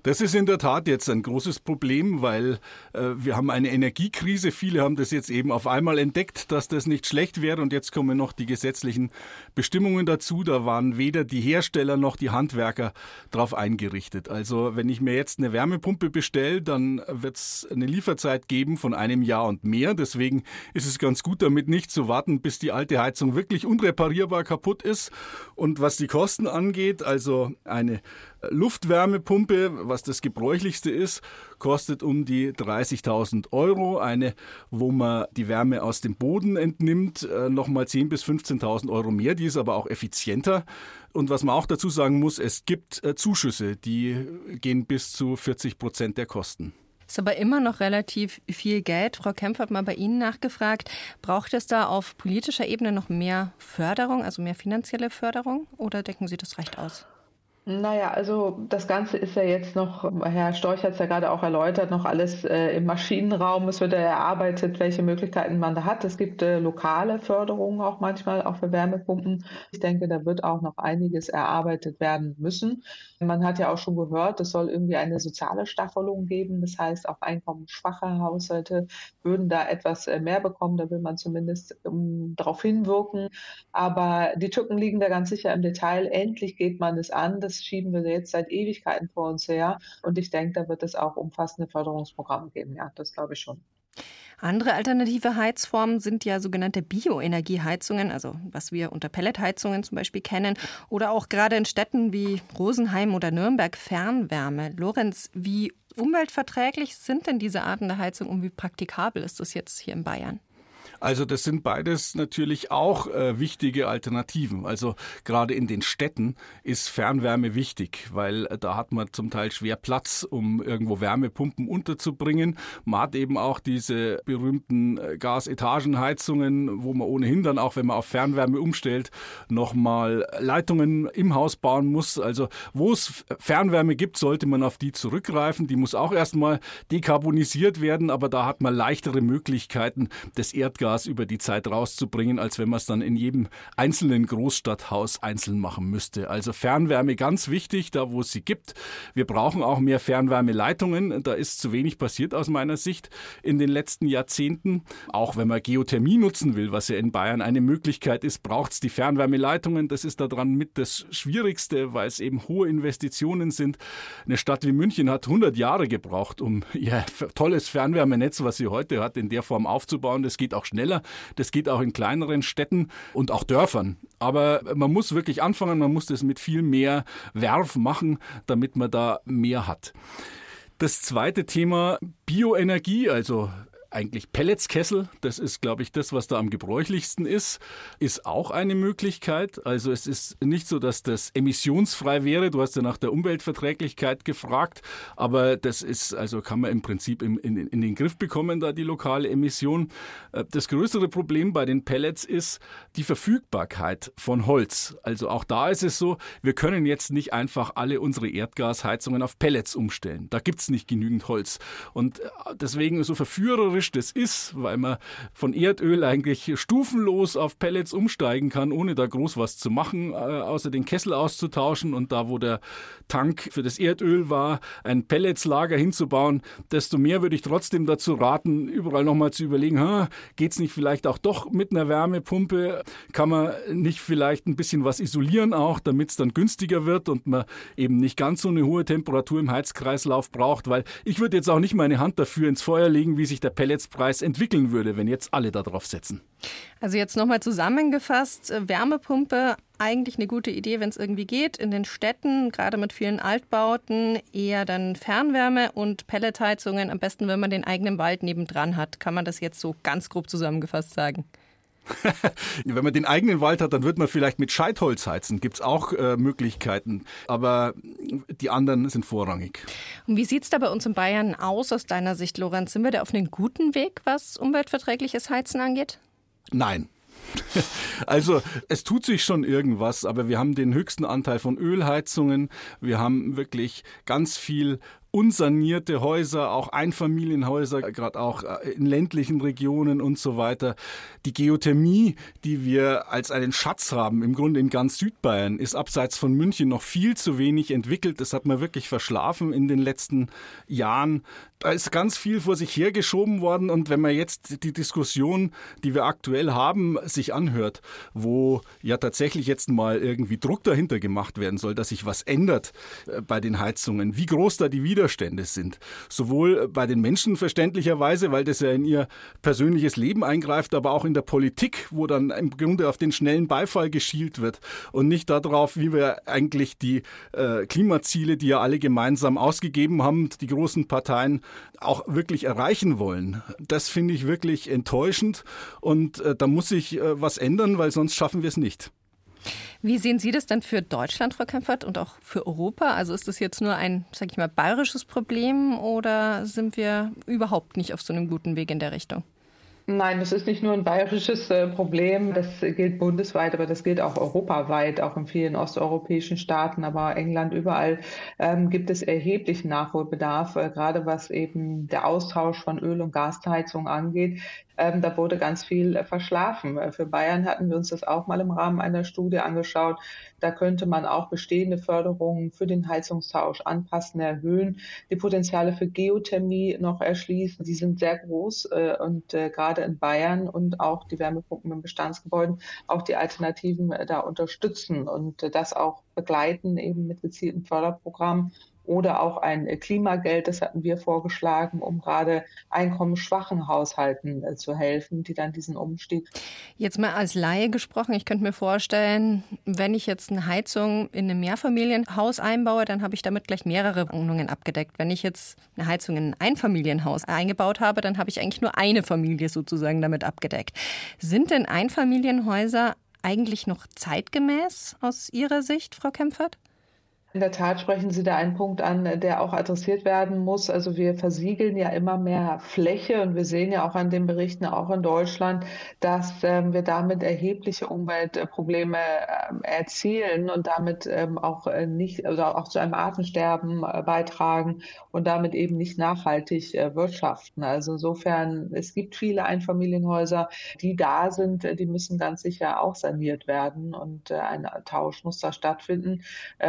Das ist in der Tat jetzt ein großes Problem, weil äh, wir haben eine Energiekrise. Viele haben das jetzt eben auf einmal entdeckt, dass das nicht schlecht wäre. Und jetzt kommen noch die gesetzlichen Bestimmungen dazu. Da waren weder die Hersteller noch die Handwerker darauf eingerichtet. Also wenn ich mir jetzt eine Wärmepumpe bestelle, dann wird es eine Lieferzeit geben von einem Jahr und mehr. Deswegen ist es ganz gut, damit nicht zu warten, bis die alte Heizung wirklich unreparierbar kaputt ist. Und was die Kosten angeht, also eine Luftwärmepumpe, was das gebräuchlichste ist, kostet um die 30.000 Euro. Eine, wo man die Wärme aus dem Boden entnimmt, äh, nochmal 10.000 bis 15.000 Euro mehr. Die ist aber auch effizienter. Und was man auch dazu sagen muss, es gibt äh, Zuschüsse, die gehen bis zu 40 Prozent der Kosten. Ist aber immer noch relativ viel Geld. Frau Kempf hat mal bei Ihnen nachgefragt. Braucht es da auf politischer Ebene noch mehr Förderung, also mehr finanzielle Förderung? Oder denken Sie, das reicht aus? Naja, also das Ganze ist ja jetzt noch, Herr Storch hat es ja gerade auch erläutert, noch alles äh, im Maschinenraum. Es wird ja erarbeitet, welche Möglichkeiten man da hat. Es gibt äh, lokale Förderungen auch manchmal, auch für Wärmepumpen. Ich denke, da wird auch noch einiges erarbeitet werden müssen. Man hat ja auch schon gehört, es soll irgendwie eine soziale Staffelung geben. Das heißt, auch einkommensschwache Haushalte würden da etwas äh, mehr bekommen. Da will man zumindest um, darauf hinwirken. Aber die Tücken liegen da ganz sicher im Detail. Endlich geht man es an. Das schieben wir jetzt seit Ewigkeiten vor uns her. Und ich denke, da wird es auch umfassende Förderungsprogramme geben. Ja, das glaube ich schon. Andere alternative Heizformen sind ja sogenannte Bioenergieheizungen, also was wir unter Pelletheizungen zum Beispiel kennen, oder auch gerade in Städten wie Rosenheim oder Nürnberg Fernwärme. Lorenz, wie umweltverträglich sind denn diese Arten der Heizung und wie praktikabel ist das jetzt hier in Bayern? Also das sind beides natürlich auch äh, wichtige Alternativen. Also gerade in den Städten ist Fernwärme wichtig, weil äh, da hat man zum Teil schwer Platz, um irgendwo Wärmepumpen unterzubringen. Man hat eben auch diese berühmten äh, Gasetagenheizungen, wo man ohnehin dann auch, wenn man auf Fernwärme umstellt, nochmal Leitungen im Haus bauen muss. Also wo es Fernwärme gibt, sollte man auf die zurückgreifen. Die muss auch erstmal dekarbonisiert werden, aber da hat man leichtere Möglichkeiten, das Erdgas Erdgas über die Zeit rauszubringen, als wenn man es dann in jedem einzelnen Großstadthaus einzeln machen müsste. Also Fernwärme ganz wichtig, da wo es sie gibt. Wir brauchen auch mehr Fernwärmeleitungen. Da ist zu wenig passiert aus meiner Sicht in den letzten Jahrzehnten. Auch wenn man Geothermie nutzen will, was ja in Bayern eine Möglichkeit ist, braucht es die Fernwärmeleitungen. Das ist daran mit das Schwierigste, weil es eben hohe Investitionen sind. Eine Stadt wie München hat 100 Jahre gebraucht, um ihr tolles Fernwärmenetz, was sie heute hat, in der Form aufzubauen. Das geht auch schneller. Das geht auch in kleineren Städten und auch Dörfern. Aber man muss wirklich anfangen, man muss das mit viel mehr Werf machen, damit man da mehr hat. Das zweite Thema Bioenergie, also eigentlich Pelletskessel. Das ist, glaube ich, das, was da am gebräuchlichsten ist. Ist auch eine Möglichkeit. Also es ist nicht so, dass das emissionsfrei wäre. Du hast ja nach der Umweltverträglichkeit gefragt. Aber das ist, also kann man im Prinzip in, in, in den Griff bekommen, da die lokale Emission. Äh, das größere Problem bei den Pellets ist die Verfügbarkeit von Holz. Also auch da ist es so, wir können jetzt nicht einfach alle unsere Erdgasheizungen auf Pellets umstellen. Da gibt es nicht genügend Holz. Und äh, deswegen so verführerisch praktisch das ist, weil man von Erdöl eigentlich stufenlos auf Pellets umsteigen kann, ohne da groß was zu machen, äh, außer den Kessel auszutauschen und da, wo der Tank für das Erdöl war, ein Pelletslager hinzubauen, desto mehr würde ich trotzdem dazu raten, überall nochmal zu überlegen, geht es nicht vielleicht auch doch mit einer Wärmepumpe? Kann man nicht vielleicht ein bisschen was isolieren auch, damit es dann günstiger wird und man eben nicht ganz so eine hohe Temperatur im Heizkreislauf braucht? Weil ich würde jetzt auch nicht meine Hand dafür ins Feuer legen, wie sich der Pellet Pelletspreis entwickeln würde, wenn jetzt alle darauf setzen. Also jetzt nochmal zusammengefasst, äh, Wärmepumpe eigentlich eine gute Idee, wenn es irgendwie geht. In den Städten, gerade mit vielen Altbauten, eher dann Fernwärme und Pelletheizungen. Am besten, wenn man den eigenen Wald nebendran hat. Kann man das jetzt so ganz grob zusammengefasst sagen? Wenn man den eigenen Wald hat, dann wird man vielleicht mit Scheitholz heizen. Gibt es auch äh, Möglichkeiten. Aber die anderen sind vorrangig. Und wie sieht es da bei uns in Bayern aus aus deiner Sicht, Lorenz? Sind wir da auf einem guten Weg, was umweltverträgliches Heizen angeht? Nein. Also es tut sich schon irgendwas, aber wir haben den höchsten Anteil von Ölheizungen. Wir haben wirklich ganz viel unsanierte Häuser, auch Einfamilienhäuser, gerade auch äh, in ländlichen Regionen und so weiter. Die Geothermie, die wir als einen Schatz haben, im Grunde in ganz Südbayern, ist abseits von München noch viel zu wenig entwickelt. Das hat man wirklich verschlafen in den letzten Jahren. Da ist ganz viel vor sich hergeschoben worden und wenn man jetzt die Diskussion, die wir aktuell haben, sich anhört, wo ja tatsächlich jetzt mal irgendwie Druck dahinter gemacht werden soll, dass sich was ändert äh, bei den Heizungen, wie groß da die Widerstände sind. Sowohl bei den Menschen verständlicherweise, weil das ja in ihr persönliches Leben eingreift, aber auch in der Politik, wo dann im Grunde auf den schnellen Beifall geschielt wird und nicht darauf, wie wir eigentlich die äh, Klimaziele, die ja alle gemeinsam ausgegeben haben, die großen Parteien auch wirklich erreichen wollen. Das finde ich wirklich enttäuschend und äh, da muss sich äh, was ändern, weil sonst schaffen wir es nicht. Wie sehen Sie das denn für Deutschland, Frau Kempfert, und auch für Europa? Also ist das jetzt nur ein, sag ich mal, bayerisches Problem oder sind wir überhaupt nicht auf so einem guten Weg in der Richtung? Nein, das ist nicht nur ein bayerisches äh, Problem, das gilt bundesweit, aber das gilt auch europaweit, auch in vielen osteuropäischen Staaten, aber England überall ähm, gibt es erheblichen Nachholbedarf, äh, gerade was eben der Austausch von Öl- und Gasheizung angeht. Ähm, da wurde ganz viel äh, verschlafen. Äh, für Bayern hatten wir uns das auch mal im Rahmen einer Studie angeschaut. Da könnte man auch bestehende Förderungen für den Heizungstausch anpassen, erhöhen, die Potenziale für Geothermie noch erschließen. Die sind sehr groß äh, und äh, gerade in Bayern und auch die Wärmepumpen in Bestandsgebäuden auch die Alternativen äh, da unterstützen und das auch begleiten eben mit gezielten Förderprogrammen oder auch ein Klimageld, das hatten wir vorgeschlagen, um gerade einkommensschwachen Haushalten äh, zu helfen, die dann diesen Umstieg. Jetzt mal als Laie gesprochen, ich könnte mir vorstellen, wenn ich jetzt eine Heizung in einem Mehrfamilienhaus einbaue, dann habe ich damit gleich mehrere Wohnungen abgedeckt. Wenn ich jetzt eine Heizung in ein Einfamilienhaus eingebaut habe, dann habe ich eigentlich nur eine Familie sozusagen damit abgedeckt. Sind denn Einfamilienhäuser eigentlich noch zeitgemäß aus Ihrer Sicht, Frau Kempfert? In der Tat sprechen Sie da einen Punkt an, der auch adressiert werden muss. Also wir versiegeln ja immer mehr Fläche und wir sehen ja auch an den Berichten, auch in Deutschland, dass ähm, wir damit erhebliche Umweltprobleme ähm, erzielen und damit ähm, auch äh, nicht, also auch zu einem Artensterben äh, beitragen und damit eben nicht nachhaltig äh, wirtschaften. Also insofern, es gibt viele Einfamilienhäuser, die da sind, die müssen ganz sicher auch saniert werden und ein Tausch muss da stattfinden,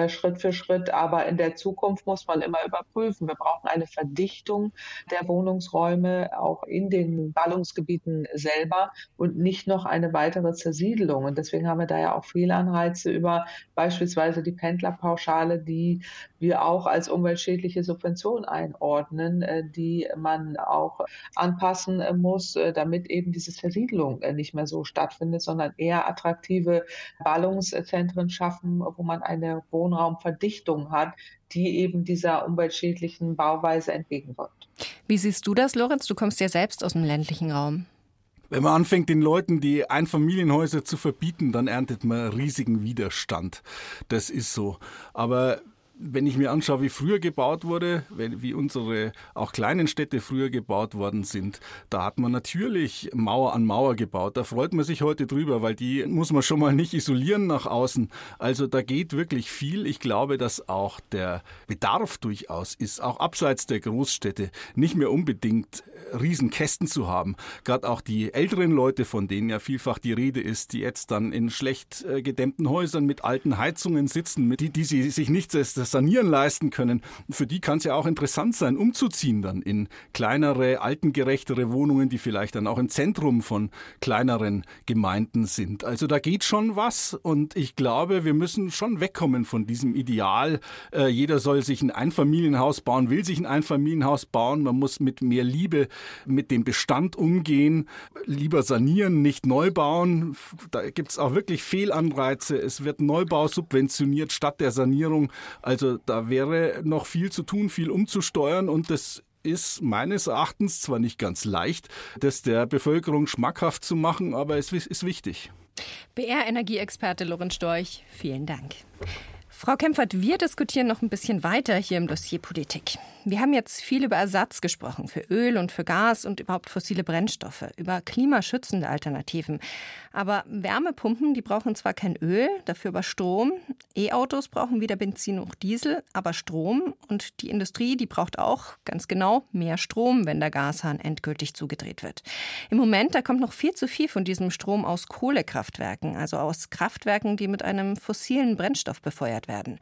Schritt für Schritt. Aber in der Zukunft muss man immer überprüfen. Wir brauchen eine Verdichtung der Wohnungsräume auch in den Ballungsgebieten selber und nicht noch eine weitere Zersiedelung. Und deswegen haben wir da ja auch viele Anreize über beispielsweise die Pendlerpauschale, die wir auch als umweltschädliche Subvention einordnen, äh, die man auch anpassen äh, muss, äh, damit eben diese Zersiedelung nicht mehr so stattfindet, sondern eher attraktive Ballungszentren schaffen, wo man eine Wohnraumverdichtung Verdichtung hat, die eben dieser umweltschädlichen Bauweise entgegenwirkt. Wie siehst du das, Lorenz? Du kommst ja selbst aus dem ländlichen Raum. Wenn man anfängt, den Leuten die Einfamilienhäuser zu verbieten, dann erntet man riesigen Widerstand. Das ist so. Aber wenn ich mir anschaue, wie früher gebaut wurde, wie unsere auch kleinen Städte früher gebaut worden sind, da hat man natürlich Mauer an Mauer gebaut. Da freut man sich heute drüber, weil die muss man schon mal nicht isolieren nach außen. Also da geht wirklich viel. Ich glaube, dass auch der Bedarf durchaus ist, auch abseits der Großstädte, nicht mehr unbedingt Riesenkästen zu haben. Gerade auch die älteren Leute, von denen ja vielfach die Rede ist, die jetzt dann in schlecht äh, gedämmten Häusern mit alten Heizungen sitzen, mit die, die sie sich nicht Sanieren leisten können, für die kann es ja auch interessant sein, umzuziehen dann in kleinere, altengerechtere Wohnungen, die vielleicht dann auch im Zentrum von kleineren Gemeinden sind. Also da geht schon was und ich glaube, wir müssen schon wegkommen von diesem Ideal, äh, jeder soll sich ein Einfamilienhaus bauen, will sich ein Einfamilienhaus bauen, man muss mit mehr Liebe mit dem Bestand umgehen, lieber sanieren, nicht neu bauen. Da gibt es auch wirklich Fehlanreize. Es wird Neubau subventioniert statt der Sanierung. Also da wäre noch viel zu tun, viel umzusteuern und das ist meines Erachtens zwar nicht ganz leicht, das der Bevölkerung schmackhaft zu machen, aber es ist wichtig. BR-Energieexperte Lorenz Storch, vielen Dank. Frau Kempfert, wir diskutieren noch ein bisschen weiter hier im Dossier Politik. Wir haben jetzt viel über Ersatz gesprochen für Öl und für Gas und überhaupt fossile Brennstoffe, über klimaschützende Alternativen. Aber Wärmepumpen, die brauchen zwar kein Öl, dafür aber Strom. E-Autos brauchen weder Benzin noch Diesel, aber Strom. Und die Industrie, die braucht auch ganz genau mehr Strom, wenn der Gashahn endgültig zugedreht wird. Im Moment, da kommt noch viel zu viel von diesem Strom aus Kohlekraftwerken, also aus Kraftwerken, die mit einem fossilen Brennstoff befeuert werden.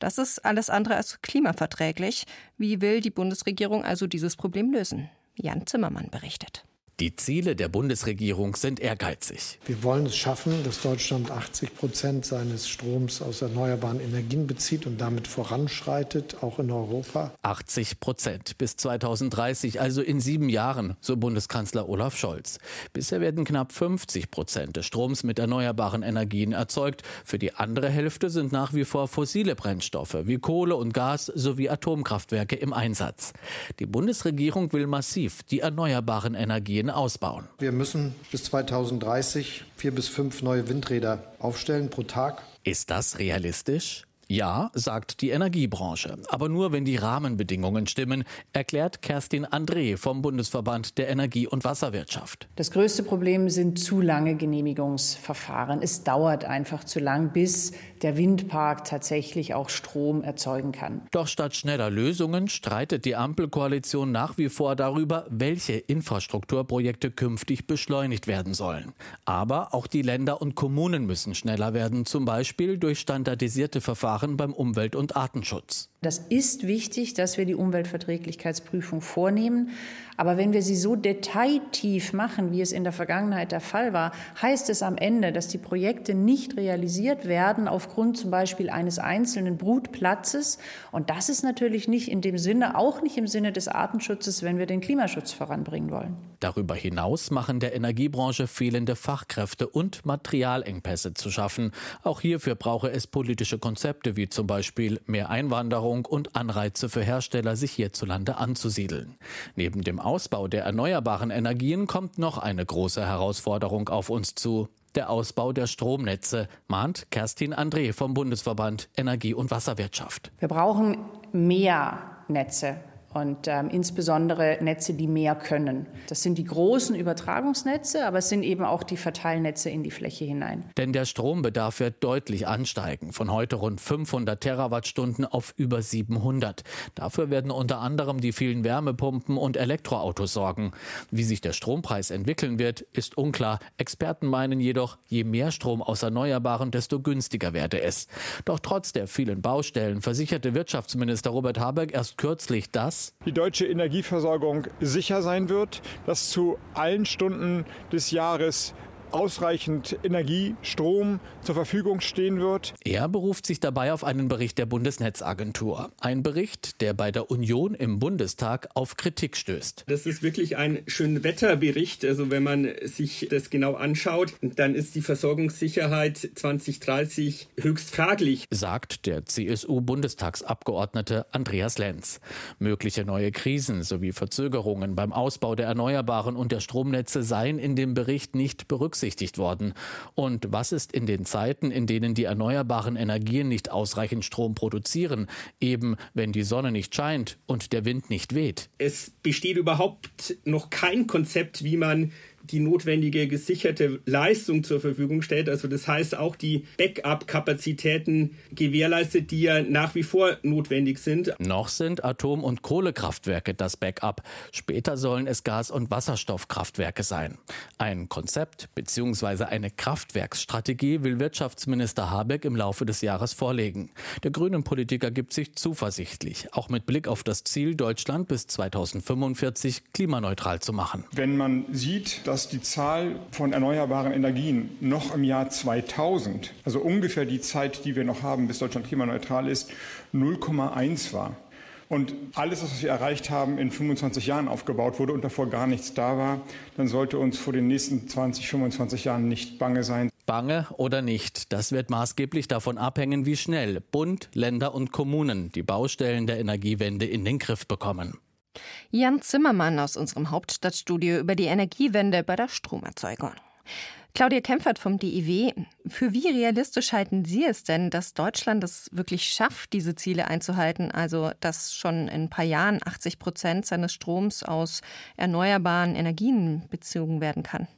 Das ist alles andere als klimaverträglich. Wie will die Bundesregierung also dieses Problem lösen? Jan Zimmermann berichtet. Die Ziele der Bundesregierung sind ehrgeizig. Wir wollen es schaffen, dass Deutschland 80 Prozent seines Stroms aus erneuerbaren Energien bezieht und damit voranschreitet, auch in Europa. 80 Prozent bis 2030, also in sieben Jahren, so Bundeskanzler Olaf Scholz. Bisher werden knapp 50 Prozent des Stroms mit erneuerbaren Energien erzeugt. Für die andere Hälfte sind nach wie vor fossile Brennstoffe wie Kohle und Gas sowie Atomkraftwerke im Einsatz. Die Bundesregierung will massiv die erneuerbaren Energien Windrädern ausbauen. Wir müssen bis 2030 vier bis fünf neue Windräder aufstellen pro Tag. Ist das realistisch? Ja, sagt die Energiebranche, aber nur wenn die Rahmenbedingungen stimmen, erklärt Kerstin André vom Bundesverband der Energie- und Wasserwirtschaft. Das größte Problem sind zu lange Genehmigungsverfahren. Es dauert einfach zu lang, bis der Windpark tatsächlich auch Strom erzeugen kann. Doch statt schneller Lösungen streitet die Ampelkoalition nach wie vor darüber, welche Infrastrukturprojekte künftig beschleunigt werden sollen. Aber auch die Länder und Kommunen müssen schneller werden, zum Beispiel durch standardisierte Verfahren beim Umwelt- und Artenschutz. Das ist wichtig, dass wir die Umweltverträglichkeitsprüfung vornehmen. Aber wenn wir sie so detailtief machen, wie es in der Vergangenheit der Fall war, heißt es am Ende, dass die Projekte nicht realisiert werden aufgrund zum Beispiel eines einzelnen Brutplatzes. Und das ist natürlich nicht in dem Sinne, auch nicht im Sinne des Artenschutzes, wenn wir den Klimaschutz voranbringen wollen. Darüber hinaus machen der Energiebranche fehlende Fachkräfte und Materialengpässe zu schaffen. Auch hierfür brauche es politische Konzepte wie zum Beispiel mehr Einwanderung und Anreize für Hersteller, sich hierzulande anzusiedeln. Neben dem Ausbau der erneuerbaren Energien kommt noch eine große Herausforderung auf uns zu. Der Ausbau der Stromnetze, mahnt Kerstin André vom Bundesverband Energie- und Wasserwirtschaft. Wir brauchen mehr Netze und ähm, insbesondere Netze, die mehr können. Das sind die großen Übertragungsnetze, aber es sind eben auch die Verteilnetze in die Fläche hinein. Denn der Strombedarf wird deutlich ansteigen, von heute rund 500 Terawattstunden auf über 700. Dafür werden unter anderem die vielen Wärmepumpen und Elektroautos sorgen. Wie sich der Strompreis entwickeln wird, ist unklar. Experten meinen jedoch, je mehr Strom aus Erneuerbaren, desto günstiger werde es. Doch trotz der vielen Baustellen versicherte Wirtschaftsminister Robert Habeck erst kürzlich, dass die deutsche Energieversorgung sicher sein wird, dass zu allen Stunden des Jahres ausreichend Energie, Strom zur Verfügung stehen wird. Er beruft sich dabei auf einen Bericht der Bundesnetzagentur. Ein Bericht, der bei der Union im Bundestag auf Kritik stößt. Das ist wirklich ein Schönwetterbericht. Also wenn man sich das genau anschaut, dann ist die Versorgungssicherheit 2030 höchst fraglich, sagt der CSU-Bundestagsabgeordnete Andreas Lenz. Mögliche neue Krisen sowie Verzögerungen beim Ausbau der Erneuerbaren und der Stromnetze seien in dem Bericht nicht berücksichtigt berücksichtigt worden? Und was ist in den Zeiten, in denen die erneuerbaren Energien nicht ausreichend Strom produzieren, eben wenn die Sonne nicht scheint und der Wind nicht weht? Es besteht überhaupt noch kein Konzept, wie man die notwendige gesicherte Leistung zur Verfügung stellt. Also das heißt auch die Backup-Kapazitäten gewährleistet, die ja nach wie vor notwendig sind. Noch sind Atom- und Kohlekraftwerke das Backup. Später sollen es Gas- und Wasserstoffkraftwerke sein. Ein Konzept bzw. eine Kraftwerksstrategie will Wirtschaftsminister Habeck im Laufe des Jahres vorlegen. Der grünen Politiker gibt sich zuversichtlich, auch mit Blick auf das Ziel, Deutschland bis 2045 klimaneutral zu machen. Wenn man sieht, dass dass die Zahl von erneuerbaren Energien noch im Jahr 2000, also ungefähr die Zeit, die wir noch haben, bis Deutschland klimaneutral ist, 0,1 war. Und alles, was wir erreicht haben, in 25 Jahren aufgebaut wurde und davor gar nichts da war, dann sollte uns vor den nächsten 20, 25 Jahren nicht bange sein. Bange oder nicht, das wird maßgeblich davon abhängen, wie schnell Bund, Länder und Kommunen die Baustellen der Energiewende in den Griff bekommen. Jan Zimmermann aus unserem Hauptstadtstudio über die Energiewende bei der Stromerzeugung. Claudia Kempfert vom DIW. Für wie realistisch halten Sie es denn, dass Deutschland es wirklich schafft, diese Ziele einzuhalten? Also, dass schon in ein paar Jahren 80 Prozent seines Stroms aus erneuerbaren Energien bezogen werden kann?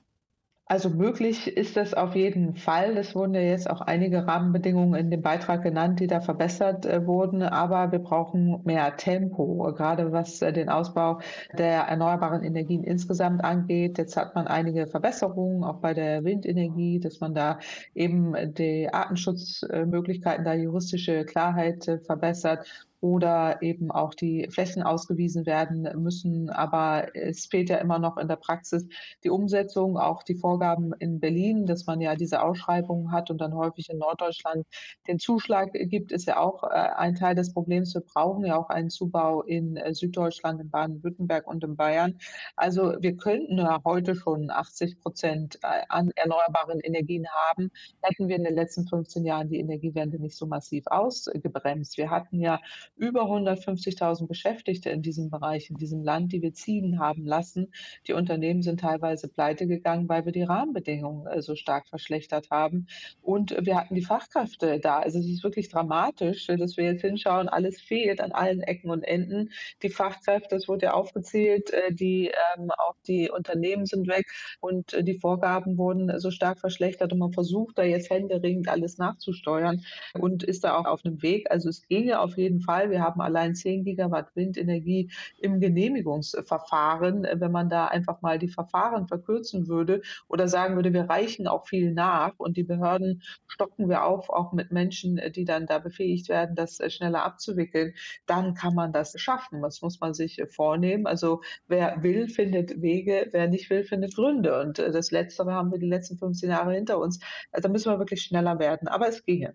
Also möglich ist das auf jeden Fall. Es wurden ja jetzt auch einige Rahmenbedingungen in dem Beitrag genannt, die da verbessert äh, wurden. Aber wir brauchen mehr Tempo, gerade was äh, den Ausbau der erneuerbaren Energien insgesamt angeht. Jetzt hat man einige Verbesserungen, auch bei der Windenergie, dass man da eben die Artenschutzmöglichkeiten, da juristische Klarheit äh, verbessert oder eben auch die Flächen ausgewiesen werden müssen. Aber es fehlt ja immer noch in der Praxis die Umsetzung, auch die Vorgaben in Berlin, dass man ja diese Ausschreibungen hat und dann häufig in Norddeutschland den Zuschlag gibt, ist ja auch äh, ein Teil des Problems. Wir brauchen ja auch einen Zubau in äh, Süddeutschland, in Baden-Württemberg und in Bayern. Also wir könnten ja heute schon 80 Prozent äh, an erneuerbaren Energien haben, hätten wir in den letzten 15 Jahren die Energiewende nicht so massiv ausgebremst. Wir hatten ja über 150.000 Beschäftigte in diesem Bereich, in diesem Land, die wir ziehen haben lassen. Die Unternehmen sind teilweise pleite gegangen, weil wir die Rahmenbedingungen äh, so stark verschlechtert haben. Und wir hatten die Fachkräfte da. Also es ist wirklich dramatisch, dass wir jetzt hinschauen, alles fehlt an allen Ecken und Enden. Die Fachkräfte, es wurde ja aufgezählt, äh, die ähm, auch die Unternehmen sind weg und äh, die Vorgaben wurden so stark verschlechtert und man versucht da jetzt händeringend alles nachzusteuern und ist da auch auf einem Weg. Also es ginge auf jeden Fall. Wir haben allein 10 Gigawatt Windenergie im Genehmigungsverfahren. Wenn man da einfach mal die Verfahren verkürzen würde oder sagen würde, wir reichen auch viel nach und die Behörden stocken wir auf, auch mit Menschen, die dann da befähigt werden, das schneller abzuwickeln, dann kann man das schaffen. Das muss man sich vornehmen. Also wer will, findet Wege, wer nicht will, findet Gründe. Und das Letztere haben wir die letzten 15 Jahre hinter uns. Also da müssen wir wirklich schneller werden. Aber es ginge.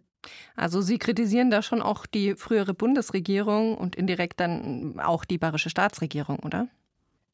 Also Sie kritisieren da schon auch die frühere Bundesregierung und indirekt dann auch die bayerische Staatsregierung, oder?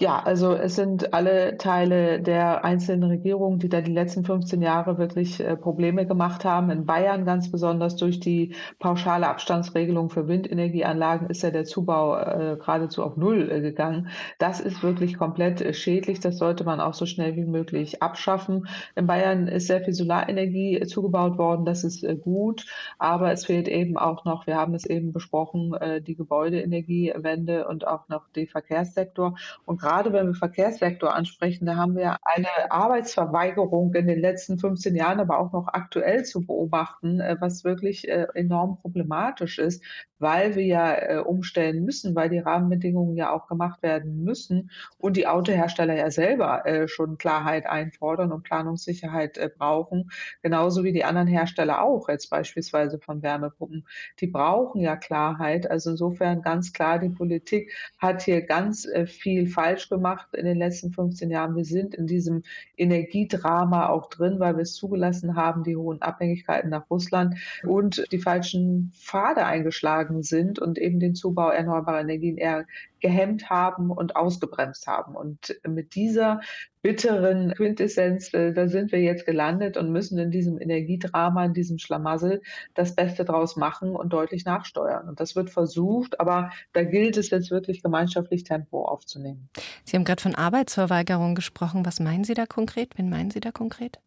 Ja, also es sind alle Teile der einzelnen Regierungen, die da die letzten 15 Jahre wirklich äh, Probleme gemacht haben. In Bayern ganz besonders durch die pauschale Abstandsregelung für Windenergieanlagen ist ja der Zubau äh, geradezu auf Null äh, gegangen. Das ist wirklich komplett schädlich. Das sollte man auch so schnell wie möglich abschaffen. In Bayern ist sehr viel Solarenergie zugebaut worden. Das ist gut. Aber es fehlt eben auch noch, wir haben es eben besprochen, die Gebäudeenergiewende und auch noch der Verkehrssektor. Und gerade wenn wir Verkehrssektor ansprechen, da haben wir eine Arbeitsverweigerung in den letzten 15 Jahren, aber auch noch aktuell zu beobachten, äh, was wirklich äh, enorm problematisch ist, weil wir ja äh, umstellen müssen, weil die Rahmenbedingungen ja auch gemacht werden müssen und die Autohersteller ja selber schon Klarheit einfordern und Planungssicherheit brauchen, genauso wie die anderen Hersteller auch, jetzt beispielsweise von Wärmepumpen. Die brauchen ja Klarheit. Also insofern ganz klar, die Politik hat hier ganz viel falsch falsch gemacht in den letzten 15 Jahren. Wir sind in diesem Energiedrama auch drin, weil wir es zugelassen haben, die hohen Abhängigkeiten nach Russland und die falschen Pfade eingeschlagen sind und eben den Zubau erneuerbarer Energien eher gehemmt haben und ausgebremst haben. Und mit dieser bitteren Quintessenz, äh, da sind wir jetzt gelandet und müssen in diesem Energiedrama, in diesem Schlamassel das Beste draus machen und deutlich nachsteuern. Und das wird versucht, aber da gilt es jetzt wirklich gemeinschaftlich Tempo aufzunehmen. Sie haben gerade von Arbeitsverweigerung gesprochen. Was meinen Sie da konkret? Wen meinen Sie da konkret?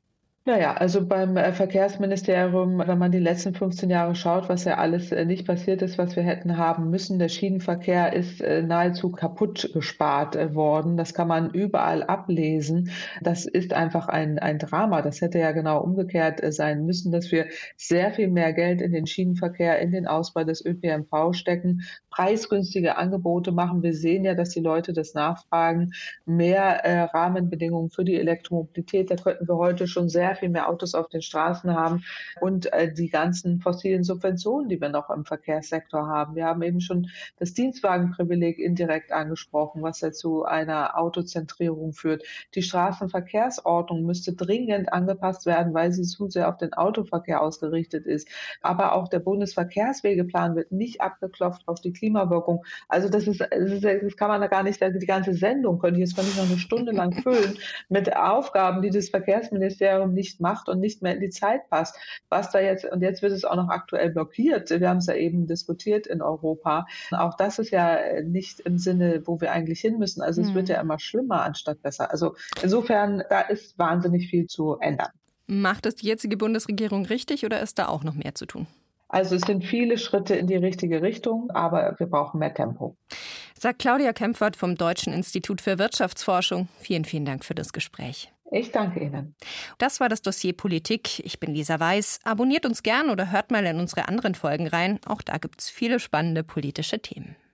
Naja, also beim äh, Verkehrsministerium, wenn man die letzten 15 Jahre schaut, was ja alles äh, nicht passiert ist, was wir hätten haben müssen, der Schienenverkehr ist äh, nahezu kaputt gespart worden. Das kann man überall ablesen. Das ist einfach ein, ein Drama. Das hätte ja genau umgekehrt sein müssen, dass wir sehr viel mehr Geld in den Schienenverkehr, in den Ausbau des ÖPNV stecken, preisgünstige Angebote machen. Wir sehen ja, dass die Leute das nachfragen. Mehr äh, Rahmenbedingungen für die Elektromobilität. Da könnten wir heute schon sehr viel mehr Autos auf den Straßen haben und äh, die ganzen fossilen Subventionen, die wir noch im Verkehrssektor haben. Wir haben eben schon das Dienstwagenprivileg indirekt angesprochen, was ja zu einer Autozentrierung führt. Die Straßenverkehrsordnung müsste dringend angepasst werden, weil sie zu sehr auf den Autoverkehr ausgerichtet ist. Aber auch der Bundesverkehrswegeplan wird nicht abgeklopft auf die Klimawirkung. Also das ist, das, ist, das kann man da gar nicht, die ganze Sendung könnte ich jetzt könnte ich noch eine Stunde lang füllen mit Aufgaben, die das Verkehrsministerium nicht macht und nicht mehr in die Zeit passt. Was da jetzt, und jetzt wird es auch noch aktuell blockiert. Wir haben es ja eben diskutiert in Europa. Auch das ist ja nicht im Sinne, wo wir eigentlich hin müssen. Also es wird mhm. ja immer schlimmer anstatt besser. Also insofern, da ist wahnsinnig viel zu ändern. Macht es die jetzige Bundesregierung richtig oder ist da auch noch mehr zu tun? Also es sind viele Schritte in die richtige Richtung, aber wir brauchen mehr Tempo. Sagt Claudia Kempfert vom Deutschen Institut für Wirtschaftsforschung. Vielen, vielen Dank für das Gespräch. Ich danke Ihnen. Das war das Dossier Politik. Ich bin Lisa Weiß. Abonniert uns gern oder hört mal in unsere anderen Folgen rein. Auch da gibt es viele spannende politische Themen.